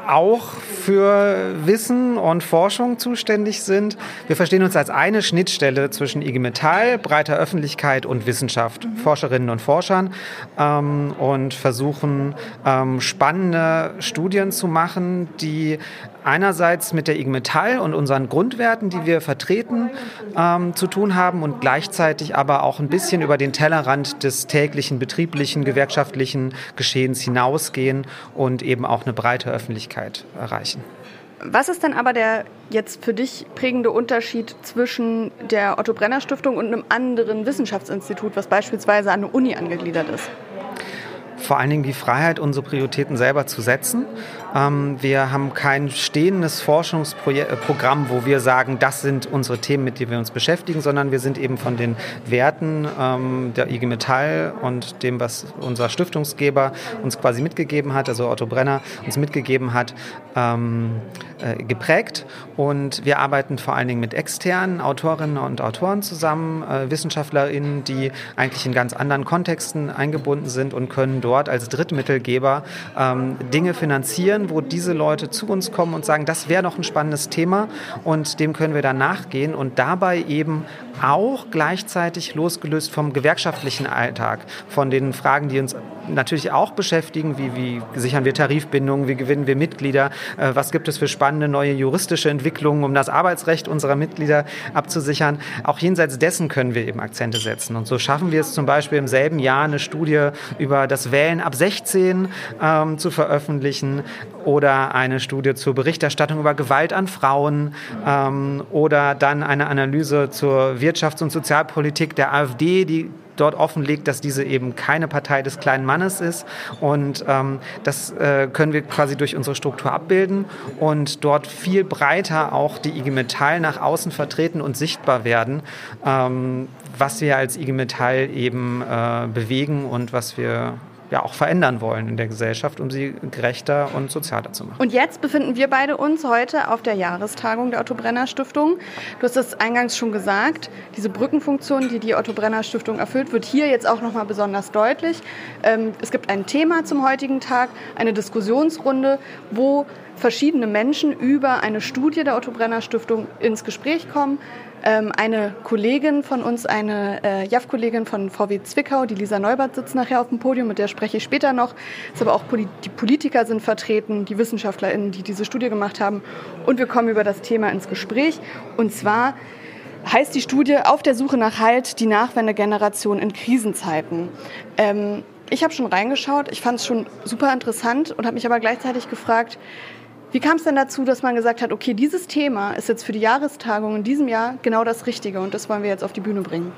auch für Wissen und Forschung zuständig sind. Wir verstehen uns als eine Schnittstelle zwischen IG Metall, breiter Öffentlichkeit und Wissenschaft, mhm. Forscherinnen und Forschern ähm, und versuchen ähm, spannende Studien zu machen, die einerseits mit der IG Metall und unseren Grundwerten, die wir vertreten, ähm, zu tun haben und gleichzeitig aber auch ein bisschen über den Tellerrand des täglichen betrieblichen, gewerkschaftlichen Geschehens hinausgehen und eben auch eine breite Öffentlichkeit erreichen. Was ist denn aber der jetzt für dich prägende Unterschied zwischen der Otto Brenner Stiftung und einem anderen Wissenschaftsinstitut, was beispielsweise an eine Uni angegliedert ist? Vor allen Dingen die Freiheit, unsere Prioritäten selber zu setzen. Ähm, wir haben kein stehendes Forschungsprogramm, wo wir sagen, das sind unsere Themen, mit denen wir uns beschäftigen, sondern wir sind eben von den Werten ähm, der IG Metall und dem, was unser Stiftungsgeber uns quasi mitgegeben hat, also Otto Brenner uns mitgegeben hat, ähm, äh, geprägt. Und wir arbeiten vor allen Dingen mit externen Autorinnen und Autoren zusammen, äh, WissenschaftlerInnen, die eigentlich in ganz anderen Kontexten eingebunden sind und können dort dort als Drittmittelgeber ähm, Dinge finanzieren, wo diese Leute zu uns kommen und sagen, das wäre noch ein spannendes Thema und dem können wir dann nachgehen und dabei eben auch gleichzeitig losgelöst vom gewerkschaftlichen Alltag, von den Fragen, die uns natürlich auch beschäftigen, wie, wie sichern wir Tarifbindungen, wie gewinnen wir Mitglieder, äh, was gibt es für spannende neue juristische Entwicklungen, um das Arbeitsrecht unserer Mitglieder abzusichern. Auch jenseits dessen können wir eben Akzente setzen. Und so schaffen wir es zum Beispiel im selben Jahr eine Studie über das Wählen ab 16 ähm, zu veröffentlichen oder eine Studie zur Berichterstattung über Gewalt an Frauen ähm, oder dann eine Analyse zur Wirtschafts- und Sozialpolitik der AfD, die dort offenlegt, dass diese eben keine Partei des kleinen Mannes ist. Und ähm, das äh, können wir quasi durch unsere Struktur abbilden und dort viel breiter auch die IG Metall nach außen vertreten und sichtbar werden, ähm, was wir als IG Metall eben äh, bewegen und was wir ja auch verändern wollen in der Gesellschaft, um sie gerechter und sozialer zu machen. Und jetzt befinden wir beide uns heute auf der Jahrestagung der Otto Brenner Stiftung. Du hast es eingangs schon gesagt, diese Brückenfunktion, die die Otto Brenner Stiftung erfüllt, wird hier jetzt auch nochmal besonders deutlich. Ähm, es gibt ein Thema zum heutigen Tag, eine Diskussionsrunde, wo verschiedene Menschen über eine Studie der Otto Brenner Stiftung ins Gespräch kommen. Ähm, eine Kollegin von uns, eine äh, JAF-Kollegin von VW Zwickau, die Lisa Neubert, sitzt nachher auf dem Podium, mit der spreche ich später noch. Es aber auch Poli die Politiker sind vertreten, die WissenschaftlerInnen, die diese Studie gemacht haben. Und wir kommen über das Thema ins Gespräch. Und zwar heißt die Studie Auf der Suche nach Halt, die Nachwendegeneration in Krisenzeiten. Ähm, ich habe schon reingeschaut, ich fand es schon super interessant und habe mich aber gleichzeitig gefragt, wie kam es denn dazu, dass man gesagt hat, okay, dieses Thema ist jetzt für die Jahrestagung in diesem Jahr genau das Richtige und das wollen wir jetzt auf die Bühne bringen?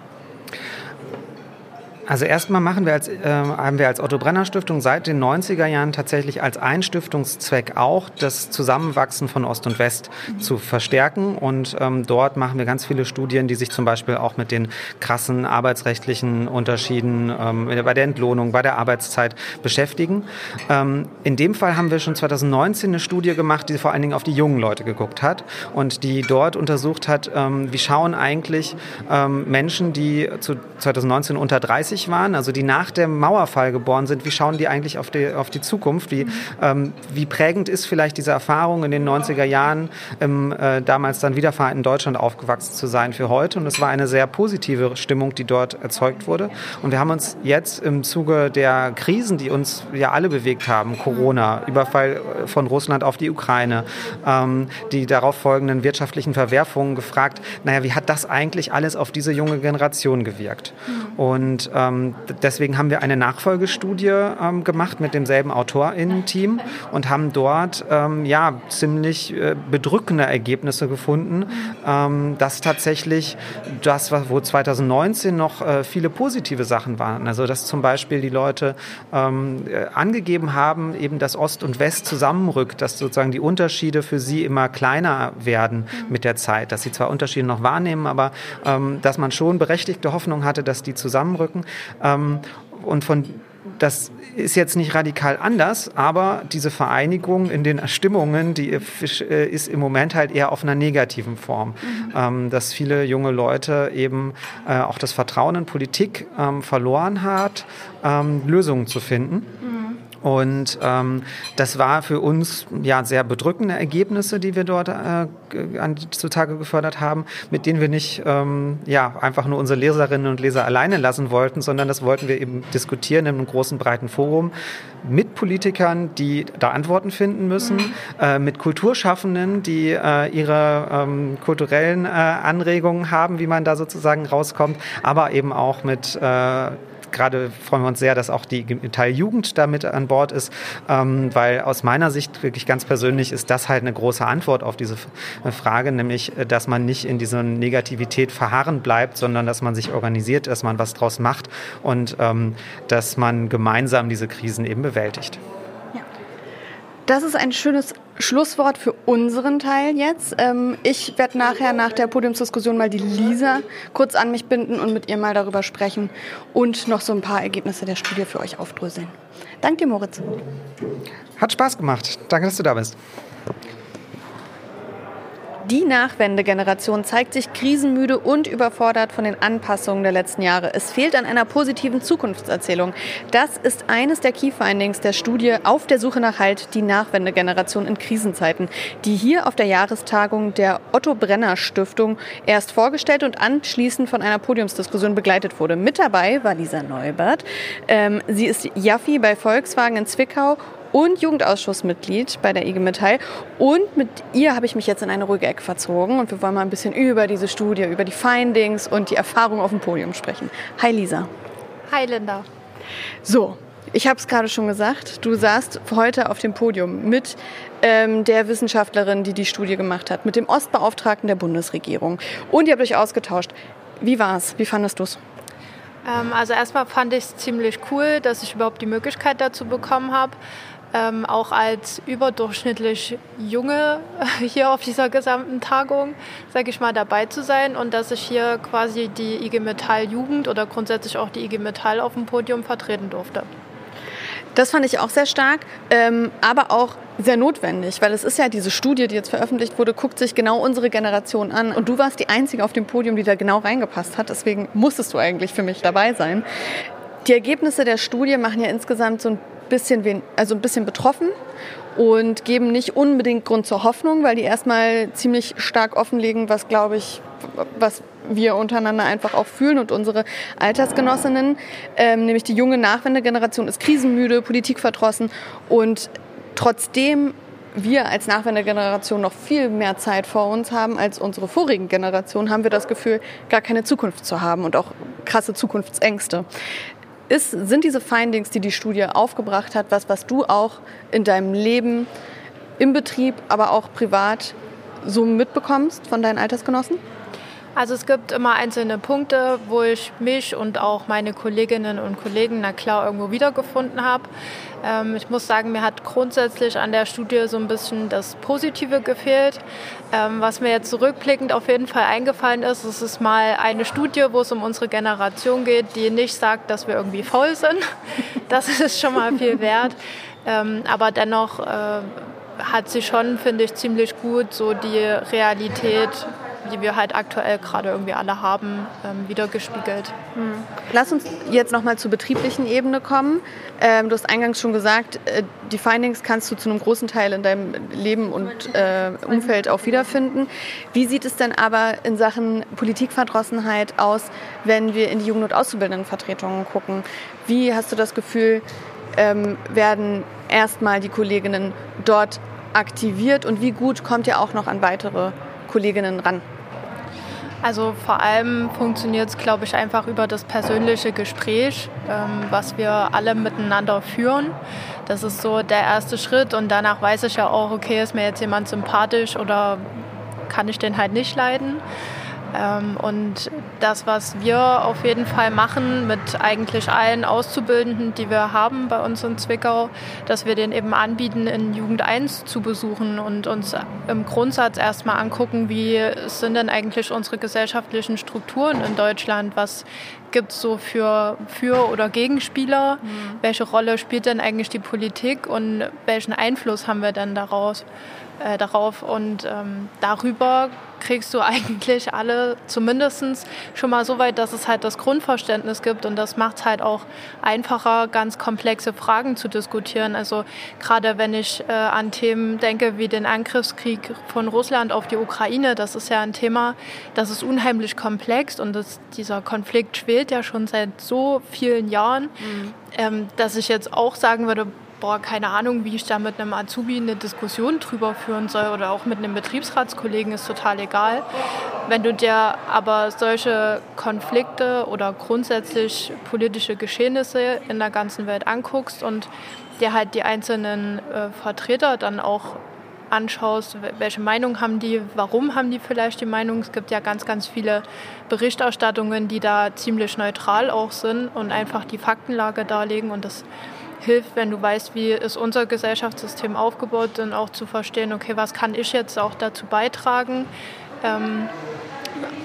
Also erstmal machen wir als, äh, haben wir als Otto Brenner Stiftung seit den 90er Jahren tatsächlich als Einstiftungszweck auch das Zusammenwachsen von Ost und West zu verstärken. Und ähm, dort machen wir ganz viele Studien, die sich zum Beispiel auch mit den krassen arbeitsrechtlichen Unterschieden ähm, bei der Entlohnung, bei der Arbeitszeit beschäftigen. Ähm, in dem Fall haben wir schon 2019 eine Studie gemacht, die vor allen Dingen auf die jungen Leute geguckt hat und die dort untersucht hat, ähm, wie schauen eigentlich ähm, Menschen, die zu 2019 unter 30 30 waren, also die nach dem Mauerfall geboren sind, wie schauen die eigentlich auf die, auf die Zukunft? Wie, ähm, wie prägend ist vielleicht diese Erfahrung in den 90er Jahren, im äh, damals dann wiedervereinten Deutschland aufgewachsen zu sein für heute? Und es war eine sehr positive Stimmung, die dort erzeugt wurde. Und wir haben uns jetzt im Zuge der Krisen, die uns ja alle bewegt haben, Corona, Überfall äh, von Russland auf die Ukraine, ähm, die darauf folgenden wirtschaftlichen Verwerfungen gefragt, naja, wie hat das eigentlich alles auf diese junge Generation gewirkt? Mhm. Und äh, ähm, deswegen haben wir eine Nachfolgestudie ähm, gemacht mit demselben AutorInnen-Team und haben dort ähm, ja ziemlich äh, bedrückende Ergebnisse gefunden, ähm, dass tatsächlich das, wo 2019 noch äh, viele positive Sachen waren, also dass zum Beispiel die Leute ähm, äh, angegeben haben, eben dass Ost und West zusammenrückt, dass sozusagen die Unterschiede für sie immer kleiner werden mit der Zeit, dass sie zwar Unterschiede noch wahrnehmen, aber ähm, dass man schon berechtigte Hoffnung hatte, dass die zusammenrücken. Ähm, und von das ist jetzt nicht radikal anders, aber diese Vereinigung in den Stimmungen, die äh, ist im Moment halt eher auf einer negativen Form. Mhm. Ähm, dass viele junge Leute eben äh, auch das Vertrauen in Politik ähm, verloren hat, ähm, Lösungen zu finden. Mhm. Und ähm, das war für uns ja sehr bedrückende Ergebnisse, die wir dort äh, an, zutage gefördert haben, mit denen wir nicht ähm, ja, einfach nur unsere Leserinnen und Leser alleine lassen wollten, sondern das wollten wir eben diskutieren in einem großen, breiten Forum mit Politikern, die da Antworten finden müssen, mhm. äh, mit Kulturschaffenden, die äh, ihre ähm, kulturellen äh, Anregungen haben, wie man da sozusagen rauskommt, aber eben auch mit äh, gerade freuen wir uns sehr, dass auch die Teil-Jugend da mit an Bord ist, ähm, weil aus meiner Sicht wirklich ganz persönlich ist das halt eine große Antwort auf diese Frage, nämlich, äh, dass man nicht in dieser Negativität verharren bleibt, sondern dass man sich organisiert, dass man was draus macht und ähm, dass man gemeinsam diese Krisen eben bewältigt. Das ist ein schönes Schlusswort für unseren Teil jetzt. Ähm, ich werde nachher nach der Podiumsdiskussion mal die Lisa kurz an mich binden und mit ihr mal darüber sprechen und noch so ein paar Ergebnisse der Studie für euch aufdröseln. Danke Moritz. Hat Spaß gemacht. Danke, dass du da bist. Die Nachwendegeneration zeigt sich krisenmüde und überfordert von den Anpassungen der letzten Jahre. Es fehlt an einer positiven Zukunftserzählung. Das ist eines der Key Findings der Studie Auf der Suche nach Halt, die Nachwendegeneration in Krisenzeiten, die hier auf der Jahrestagung der Otto Brenner Stiftung erst vorgestellt und anschließend von einer Podiumsdiskussion begleitet wurde. Mit dabei war Lisa Neubert. Ähm, sie ist Jaffi bei Volkswagen in Zwickau und Jugendausschussmitglied bei der IG Metall. Und mit ihr habe ich mich jetzt in eine ruhige Ecke verzogen und wir wollen mal ein bisschen über diese Studie, über die Findings und die Erfahrung auf dem Podium sprechen. Hi Lisa. Hi Linda. So, ich habe es gerade schon gesagt, du saßt heute auf dem Podium mit ähm, der Wissenschaftlerin, die die Studie gemacht hat, mit dem Ostbeauftragten der Bundesregierung. Und ihr habt euch ausgetauscht. Wie war es? Wie fandest du es? Ähm, also erstmal fand ich es ziemlich cool, dass ich überhaupt die Möglichkeit dazu bekommen habe ähm, auch als überdurchschnittlich Junge hier auf dieser gesamten Tagung, sage ich mal, dabei zu sein und dass ich hier quasi die IG Metall Jugend oder grundsätzlich auch die IG Metall auf dem Podium vertreten durfte. Das fand ich auch sehr stark, ähm, aber auch sehr notwendig, weil es ist ja diese Studie, die jetzt veröffentlicht wurde, guckt sich genau unsere Generation an. Und du warst die Einzige auf dem Podium, die da genau reingepasst hat. Deswegen musstest du eigentlich für mich dabei sein. Die Ergebnisse der Studie machen ja insgesamt so ein bisschen, also ein bisschen betroffen und geben nicht unbedingt Grund zur Hoffnung, weil die erstmal ziemlich stark offenlegen, was glaube ich, was wir untereinander einfach auch fühlen und unsere Altersgenossinnen, ähm, nämlich die junge Nachwendegeneration ist krisenmüde, politikverdrossen und trotzdem wir als Nachwendegeneration noch viel mehr Zeit vor uns haben als unsere vorigen Generationen, haben wir das Gefühl, gar keine Zukunft zu haben und auch krasse Zukunftsängste. Ist, sind diese Findings, die die Studie aufgebracht hat, was, was du auch in deinem Leben im Betrieb, aber auch privat so mitbekommst von deinen Altersgenossen? Also es gibt immer einzelne Punkte, wo ich mich und auch meine Kolleginnen und Kollegen na klar irgendwo wiedergefunden habe. Ähm, ich muss sagen, mir hat grundsätzlich an der Studie so ein bisschen das Positive gefehlt. Ähm, was mir jetzt zurückblickend auf jeden Fall eingefallen ist, es ist mal eine Studie, wo es um unsere Generation geht, die nicht sagt, dass wir irgendwie faul sind. Das ist schon mal viel wert. Ähm, aber dennoch äh, hat sie schon, finde ich, ziemlich gut so die Realität die wir halt aktuell gerade irgendwie alle haben, ähm, wiedergespiegelt. Hm. Lass uns jetzt nochmal zur betrieblichen Ebene kommen. Ähm, du hast eingangs schon gesagt, äh, die Findings kannst du zu einem großen Teil in deinem Leben und äh, Umfeld auch wiederfinden. Wie sieht es denn aber in Sachen Politikverdrossenheit aus, wenn wir in die Jugend- und Auszubildendenvertretungen gucken? Wie hast du das Gefühl, ähm, werden erstmal die Kolleginnen dort aktiviert und wie gut kommt ihr auch noch an weitere Kolleginnen ran? Also vor allem funktioniert es, glaube ich, einfach über das persönliche Gespräch, ähm, was wir alle miteinander führen. Das ist so der erste Schritt und danach weiß ich ja auch, okay, ist mir jetzt jemand sympathisch oder kann ich den halt nicht leiden. Ähm, und das, was wir auf jeden Fall machen mit eigentlich allen Auszubildenden, die wir haben bei uns in Zwickau, dass wir den eben anbieten, in Jugend 1 zu besuchen und uns im Grundsatz erstmal angucken, wie sind denn eigentlich unsere gesellschaftlichen Strukturen in Deutschland, was gibt es so für, für oder Gegenspieler, mhm. welche Rolle spielt denn eigentlich die Politik und welchen Einfluss haben wir denn daraus? Äh, darauf. Und ähm, darüber kriegst du eigentlich alle zumindest schon mal so weit, dass es halt das Grundverständnis gibt und das macht es halt auch einfacher, ganz komplexe Fragen zu diskutieren. Also gerade wenn ich äh, an Themen denke wie den Angriffskrieg von Russland auf die Ukraine, das ist ja ein Thema, das ist unheimlich komplex und das, dieser Konflikt schwelt ja schon seit so vielen Jahren, mhm. ähm, dass ich jetzt auch sagen würde, boah, keine Ahnung, wie ich da mit einem Azubi eine Diskussion drüber führen soll oder auch mit einem Betriebsratskollegen ist total egal. Wenn du dir aber solche Konflikte oder grundsätzlich politische Geschehnisse in der ganzen Welt anguckst und dir halt die einzelnen äh, Vertreter dann auch anschaust, welche Meinung haben die, warum haben die vielleicht die Meinung. Es gibt ja ganz, ganz viele Berichterstattungen, die da ziemlich neutral auch sind und einfach die Faktenlage darlegen und das hilft, wenn du weißt, wie ist unser Gesellschaftssystem aufgebaut, dann auch zu verstehen, okay, was kann ich jetzt auch dazu beitragen? Ähm,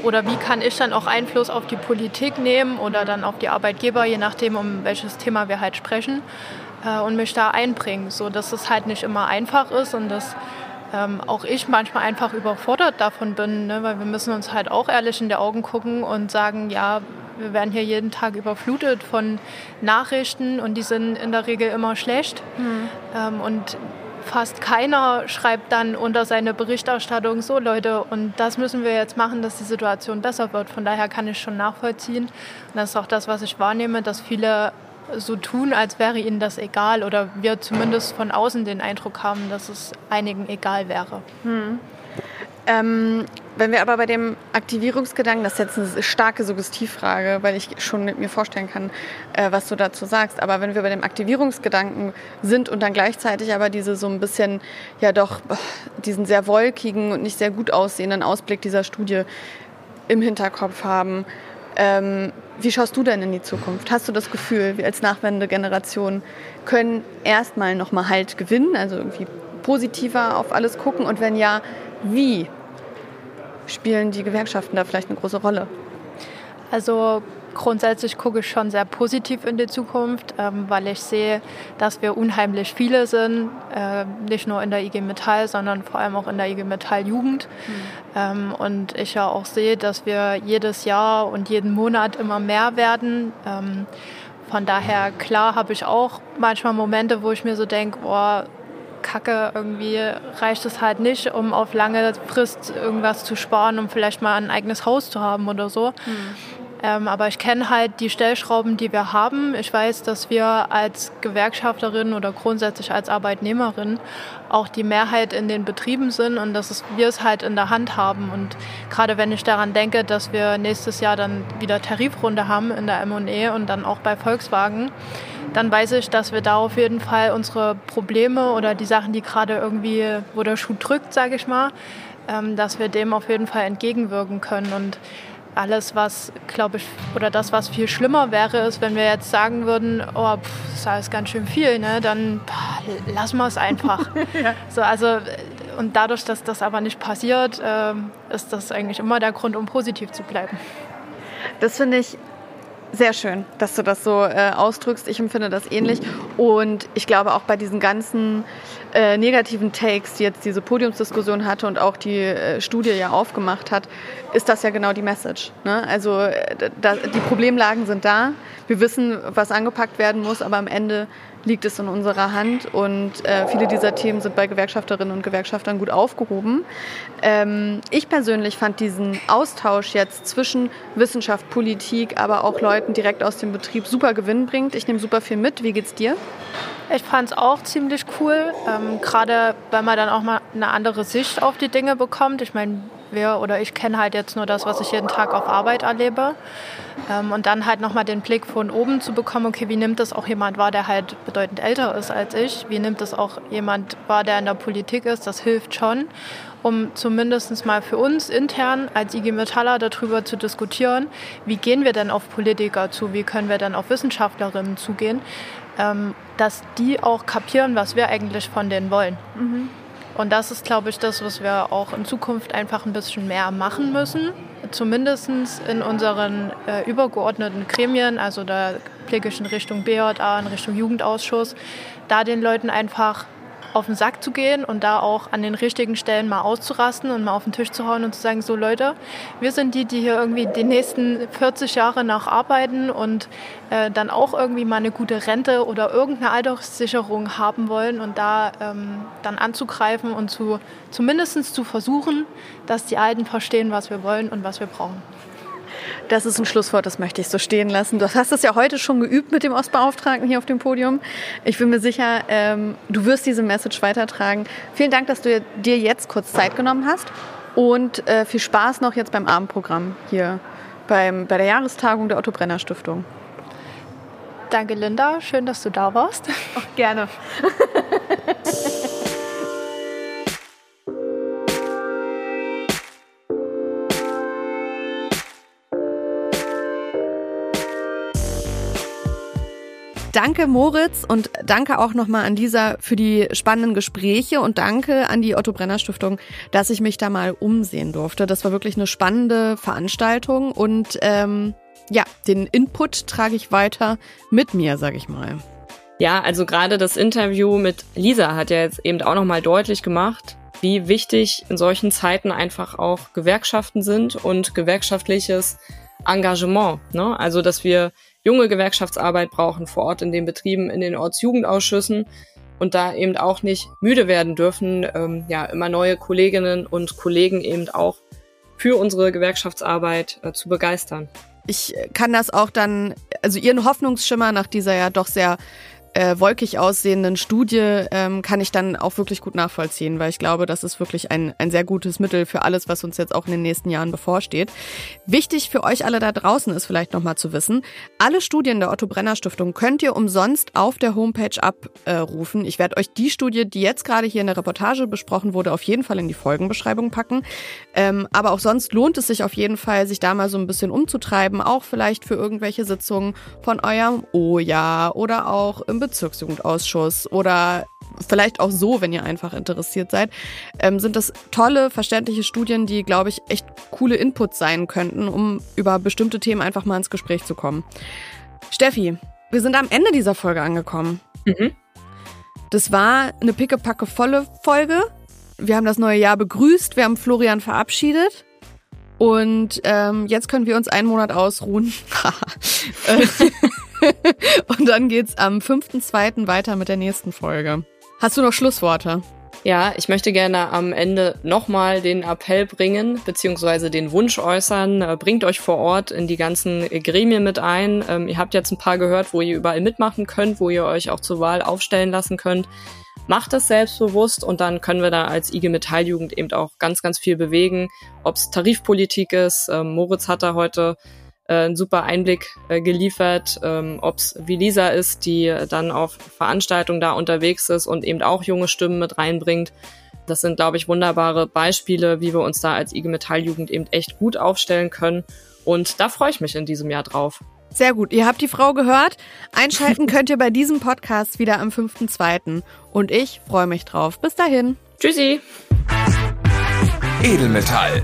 oder wie kann ich dann auch Einfluss auf die Politik nehmen oder dann auf die Arbeitgeber, je nachdem, um welches Thema wir halt sprechen, äh, und mich da einbringen, so dass es halt nicht immer einfach ist und dass ähm, auch ich manchmal einfach überfordert davon bin, ne? weil wir müssen uns halt auch ehrlich in die Augen gucken und sagen, ja, wir werden hier jeden Tag überflutet von Nachrichten und die sind in der Regel immer schlecht. Mhm. Ähm, und fast keiner schreibt dann unter seine Berichterstattung so Leute und das müssen wir jetzt machen, dass die Situation besser wird. Von daher kann ich schon nachvollziehen. Und das ist auch das, was ich wahrnehme, dass viele so tun, als wäre ihnen das egal oder wir zumindest von außen den Eindruck haben, dass es einigen egal wäre. Hm. Ähm, wenn wir aber bei dem Aktivierungsgedanken, das ist jetzt eine starke Suggestivfrage, weil ich schon mir vorstellen kann, äh, was du dazu sagst, aber wenn wir bei dem Aktivierungsgedanken sind und dann gleichzeitig aber diese so ein bisschen, ja doch, diesen sehr wolkigen und nicht sehr gut aussehenden Ausblick dieser Studie im Hinterkopf haben, ähm, wie schaust du denn in die Zukunft? Hast du das Gefühl, wir als Nachwendegeneration können erstmal nochmal Halt gewinnen, also irgendwie positiver auf alles gucken und wenn ja, wie spielen die Gewerkschaften da vielleicht eine große Rolle? Also grundsätzlich gucke ich schon sehr positiv in die Zukunft, ähm, weil ich sehe, dass wir unheimlich viele sind, äh, nicht nur in der IG Metall, sondern vor allem auch in der IG Metall Jugend. Mhm. Ähm, und ich ja auch sehe, dass wir jedes Jahr und jeden Monat immer mehr werden. Ähm, von daher, klar, habe ich auch manchmal Momente, wo ich mir so denke, boah, Kacke, irgendwie reicht es halt nicht, um auf lange Frist irgendwas zu sparen, um vielleicht mal ein eigenes Haus zu haben oder so. Mhm. Ähm, aber ich kenne halt die Stellschrauben, die wir haben. Ich weiß, dass wir als Gewerkschafterin oder grundsätzlich als Arbeitnehmerin auch die Mehrheit in den Betrieben sind und dass es, wir es halt in der Hand haben. Und gerade wenn ich daran denke, dass wir nächstes Jahr dann wieder Tarifrunde haben in der M&E und dann auch bei Volkswagen, dann weiß ich, dass wir da auf jeden Fall unsere Probleme oder die Sachen, die gerade irgendwie, wo der Schuh drückt, sage ich mal, ähm, dass wir dem auf jeden Fall entgegenwirken können. Und alles, was, glaube ich, oder das, was viel schlimmer wäre, ist, wenn wir jetzt sagen würden, oh, pff, das ist alles ganz schön viel, ne? dann pff, lassen wir es einfach. ja. so, also, und dadurch, dass das aber nicht passiert, äh, ist das eigentlich immer der Grund, um positiv zu bleiben. Das finde ich sehr schön, dass du das so äh, ausdrückst. Ich empfinde das ähnlich. Und ich glaube auch bei diesen ganzen äh, negativen Takes, die jetzt diese Podiumsdiskussion hatte und auch die äh, Studie ja aufgemacht hat, ist das ja genau die Message. Ne? Also äh, da, die Problemlagen sind da. Wir wissen, was angepackt werden muss, aber am Ende liegt es in unserer Hand und äh, viele dieser Themen sind bei Gewerkschafterinnen und Gewerkschaftern gut aufgehoben. Ähm, ich persönlich fand diesen Austausch jetzt zwischen Wissenschaft, Politik, aber auch Leuten direkt aus dem Betrieb super gewinnbringend. Ich nehme super viel mit. Wie geht's dir? Ich fand es auch ziemlich cool, ähm, gerade weil man dann auch mal eine andere Sicht auf die Dinge bekommt. Ich meine, wir oder ich kenne halt jetzt nur das, was ich jeden Tag auf Arbeit erlebe. Ähm, und dann halt nochmal den Blick von oben zu bekommen, okay, wie nimmt das auch jemand wahr, der halt bedeutend älter ist als ich? Wie nimmt das auch jemand wahr, der in der Politik ist? Das hilft schon, um zumindest mal für uns intern als IG Metaller darüber zu diskutieren, wie gehen wir denn auf Politiker zu, wie können wir denn auf Wissenschaftlerinnen zugehen, ähm, dass die auch kapieren, was wir eigentlich von denen wollen. Mhm. Und das ist, glaube ich, das, was wir auch in Zukunft einfach ein bisschen mehr machen müssen. Zumindest in unseren äh, übergeordneten Gremien, also da blicke ich in Richtung BJA, in Richtung Jugendausschuss, da den Leuten einfach auf den Sack zu gehen und da auch an den richtigen Stellen mal auszurasten und mal auf den Tisch zu hauen und zu sagen, so Leute, wir sind die, die hier irgendwie die nächsten 40 Jahre nach arbeiten und äh, dann auch irgendwie mal eine gute Rente oder irgendeine Alterssicherung haben wollen und da ähm, dann anzugreifen und zu, zumindest zu versuchen, dass die Alten verstehen, was wir wollen und was wir brauchen. Das ist ein Schlusswort, das möchte ich so stehen lassen. Du hast es ja heute schon geübt mit dem Ostbeauftragten hier auf dem Podium. Ich bin mir sicher, ähm, du wirst diese Message weitertragen. Vielen Dank, dass du dir jetzt kurz Zeit genommen hast und äh, viel Spaß noch jetzt beim Abendprogramm hier beim, bei der Jahrestagung der Otto Brenner Stiftung. Danke, Linda. Schön, dass du da warst. Auch gerne. Danke Moritz und danke auch nochmal an dieser für die spannenden Gespräche und danke an die Otto Brenner Stiftung, dass ich mich da mal umsehen durfte. Das war wirklich eine spannende Veranstaltung und ähm, ja, den Input trage ich weiter mit mir, sag ich mal. Ja, also gerade das Interview mit Lisa hat ja jetzt eben auch nochmal deutlich gemacht, wie wichtig in solchen Zeiten einfach auch Gewerkschaften sind und gewerkschaftliches Engagement. Ne? Also, dass wir junge Gewerkschaftsarbeit brauchen vor Ort in den Betrieben, in den Ortsjugendausschüssen und da eben auch nicht müde werden dürfen, ähm, ja, immer neue Kolleginnen und Kollegen eben auch für unsere Gewerkschaftsarbeit äh, zu begeistern. Ich kann das auch dann, also Ihren Hoffnungsschimmer nach dieser ja doch sehr äh, wolkig aussehenden Studie ähm, kann ich dann auch wirklich gut nachvollziehen, weil ich glaube, das ist wirklich ein, ein sehr gutes Mittel für alles, was uns jetzt auch in den nächsten Jahren bevorsteht. Wichtig für euch alle da draußen ist vielleicht nochmal zu wissen, alle Studien der Otto Brenner Stiftung könnt ihr umsonst auf der Homepage abrufen. ich werde euch die Studie, die jetzt gerade hier in der Reportage besprochen wurde, auf jeden Fall in die Folgenbeschreibung packen. Ähm, aber auch sonst lohnt es sich auf jeden Fall, sich da mal so ein bisschen umzutreiben, auch vielleicht für irgendwelche Sitzungen von eurem O-Ja oder auch im Bezirksjugendausschuss oder vielleicht auch so, wenn ihr einfach interessiert seid, ähm, sind das tolle, verständliche Studien, die, glaube ich, echt coole Inputs sein könnten, um über bestimmte Themen einfach mal ins Gespräch zu kommen. Steffi, wir sind am Ende dieser Folge angekommen. Mhm. Das war eine pickepacke volle Folge. Wir haben das neue Jahr begrüßt, wir haben Florian verabschiedet. Und ähm, jetzt können wir uns einen Monat ausruhen. Und dann geht's am 5.2. weiter mit der nächsten Folge. Hast du noch Schlussworte? Ja, ich möchte gerne am Ende nochmal den Appell bringen, beziehungsweise den Wunsch äußern. Äh, bringt euch vor Ort in die ganzen Gremien mit ein. Ähm, ihr habt jetzt ein paar gehört, wo ihr überall mitmachen könnt, wo ihr euch auch zur Wahl aufstellen lassen könnt. Macht es selbstbewusst und dann können wir da als IG Metalljugend eben auch ganz, ganz viel bewegen. Ob es Tarifpolitik ist, ähm, Moritz hat da heute einen super Einblick äh, geliefert, ähm, ob es wie Lisa ist, die dann auf Veranstaltungen da unterwegs ist und eben auch junge Stimmen mit reinbringt. Das sind, glaube ich, wunderbare Beispiele, wie wir uns da als IG Metalljugend eben echt gut aufstellen können. Und da freue ich mich in diesem Jahr drauf. Sehr gut. Ihr habt die Frau gehört. Einschalten könnt ihr bei diesem Podcast wieder am 5.2. Und ich freue mich drauf. Bis dahin. Tschüssi. Edelmetall.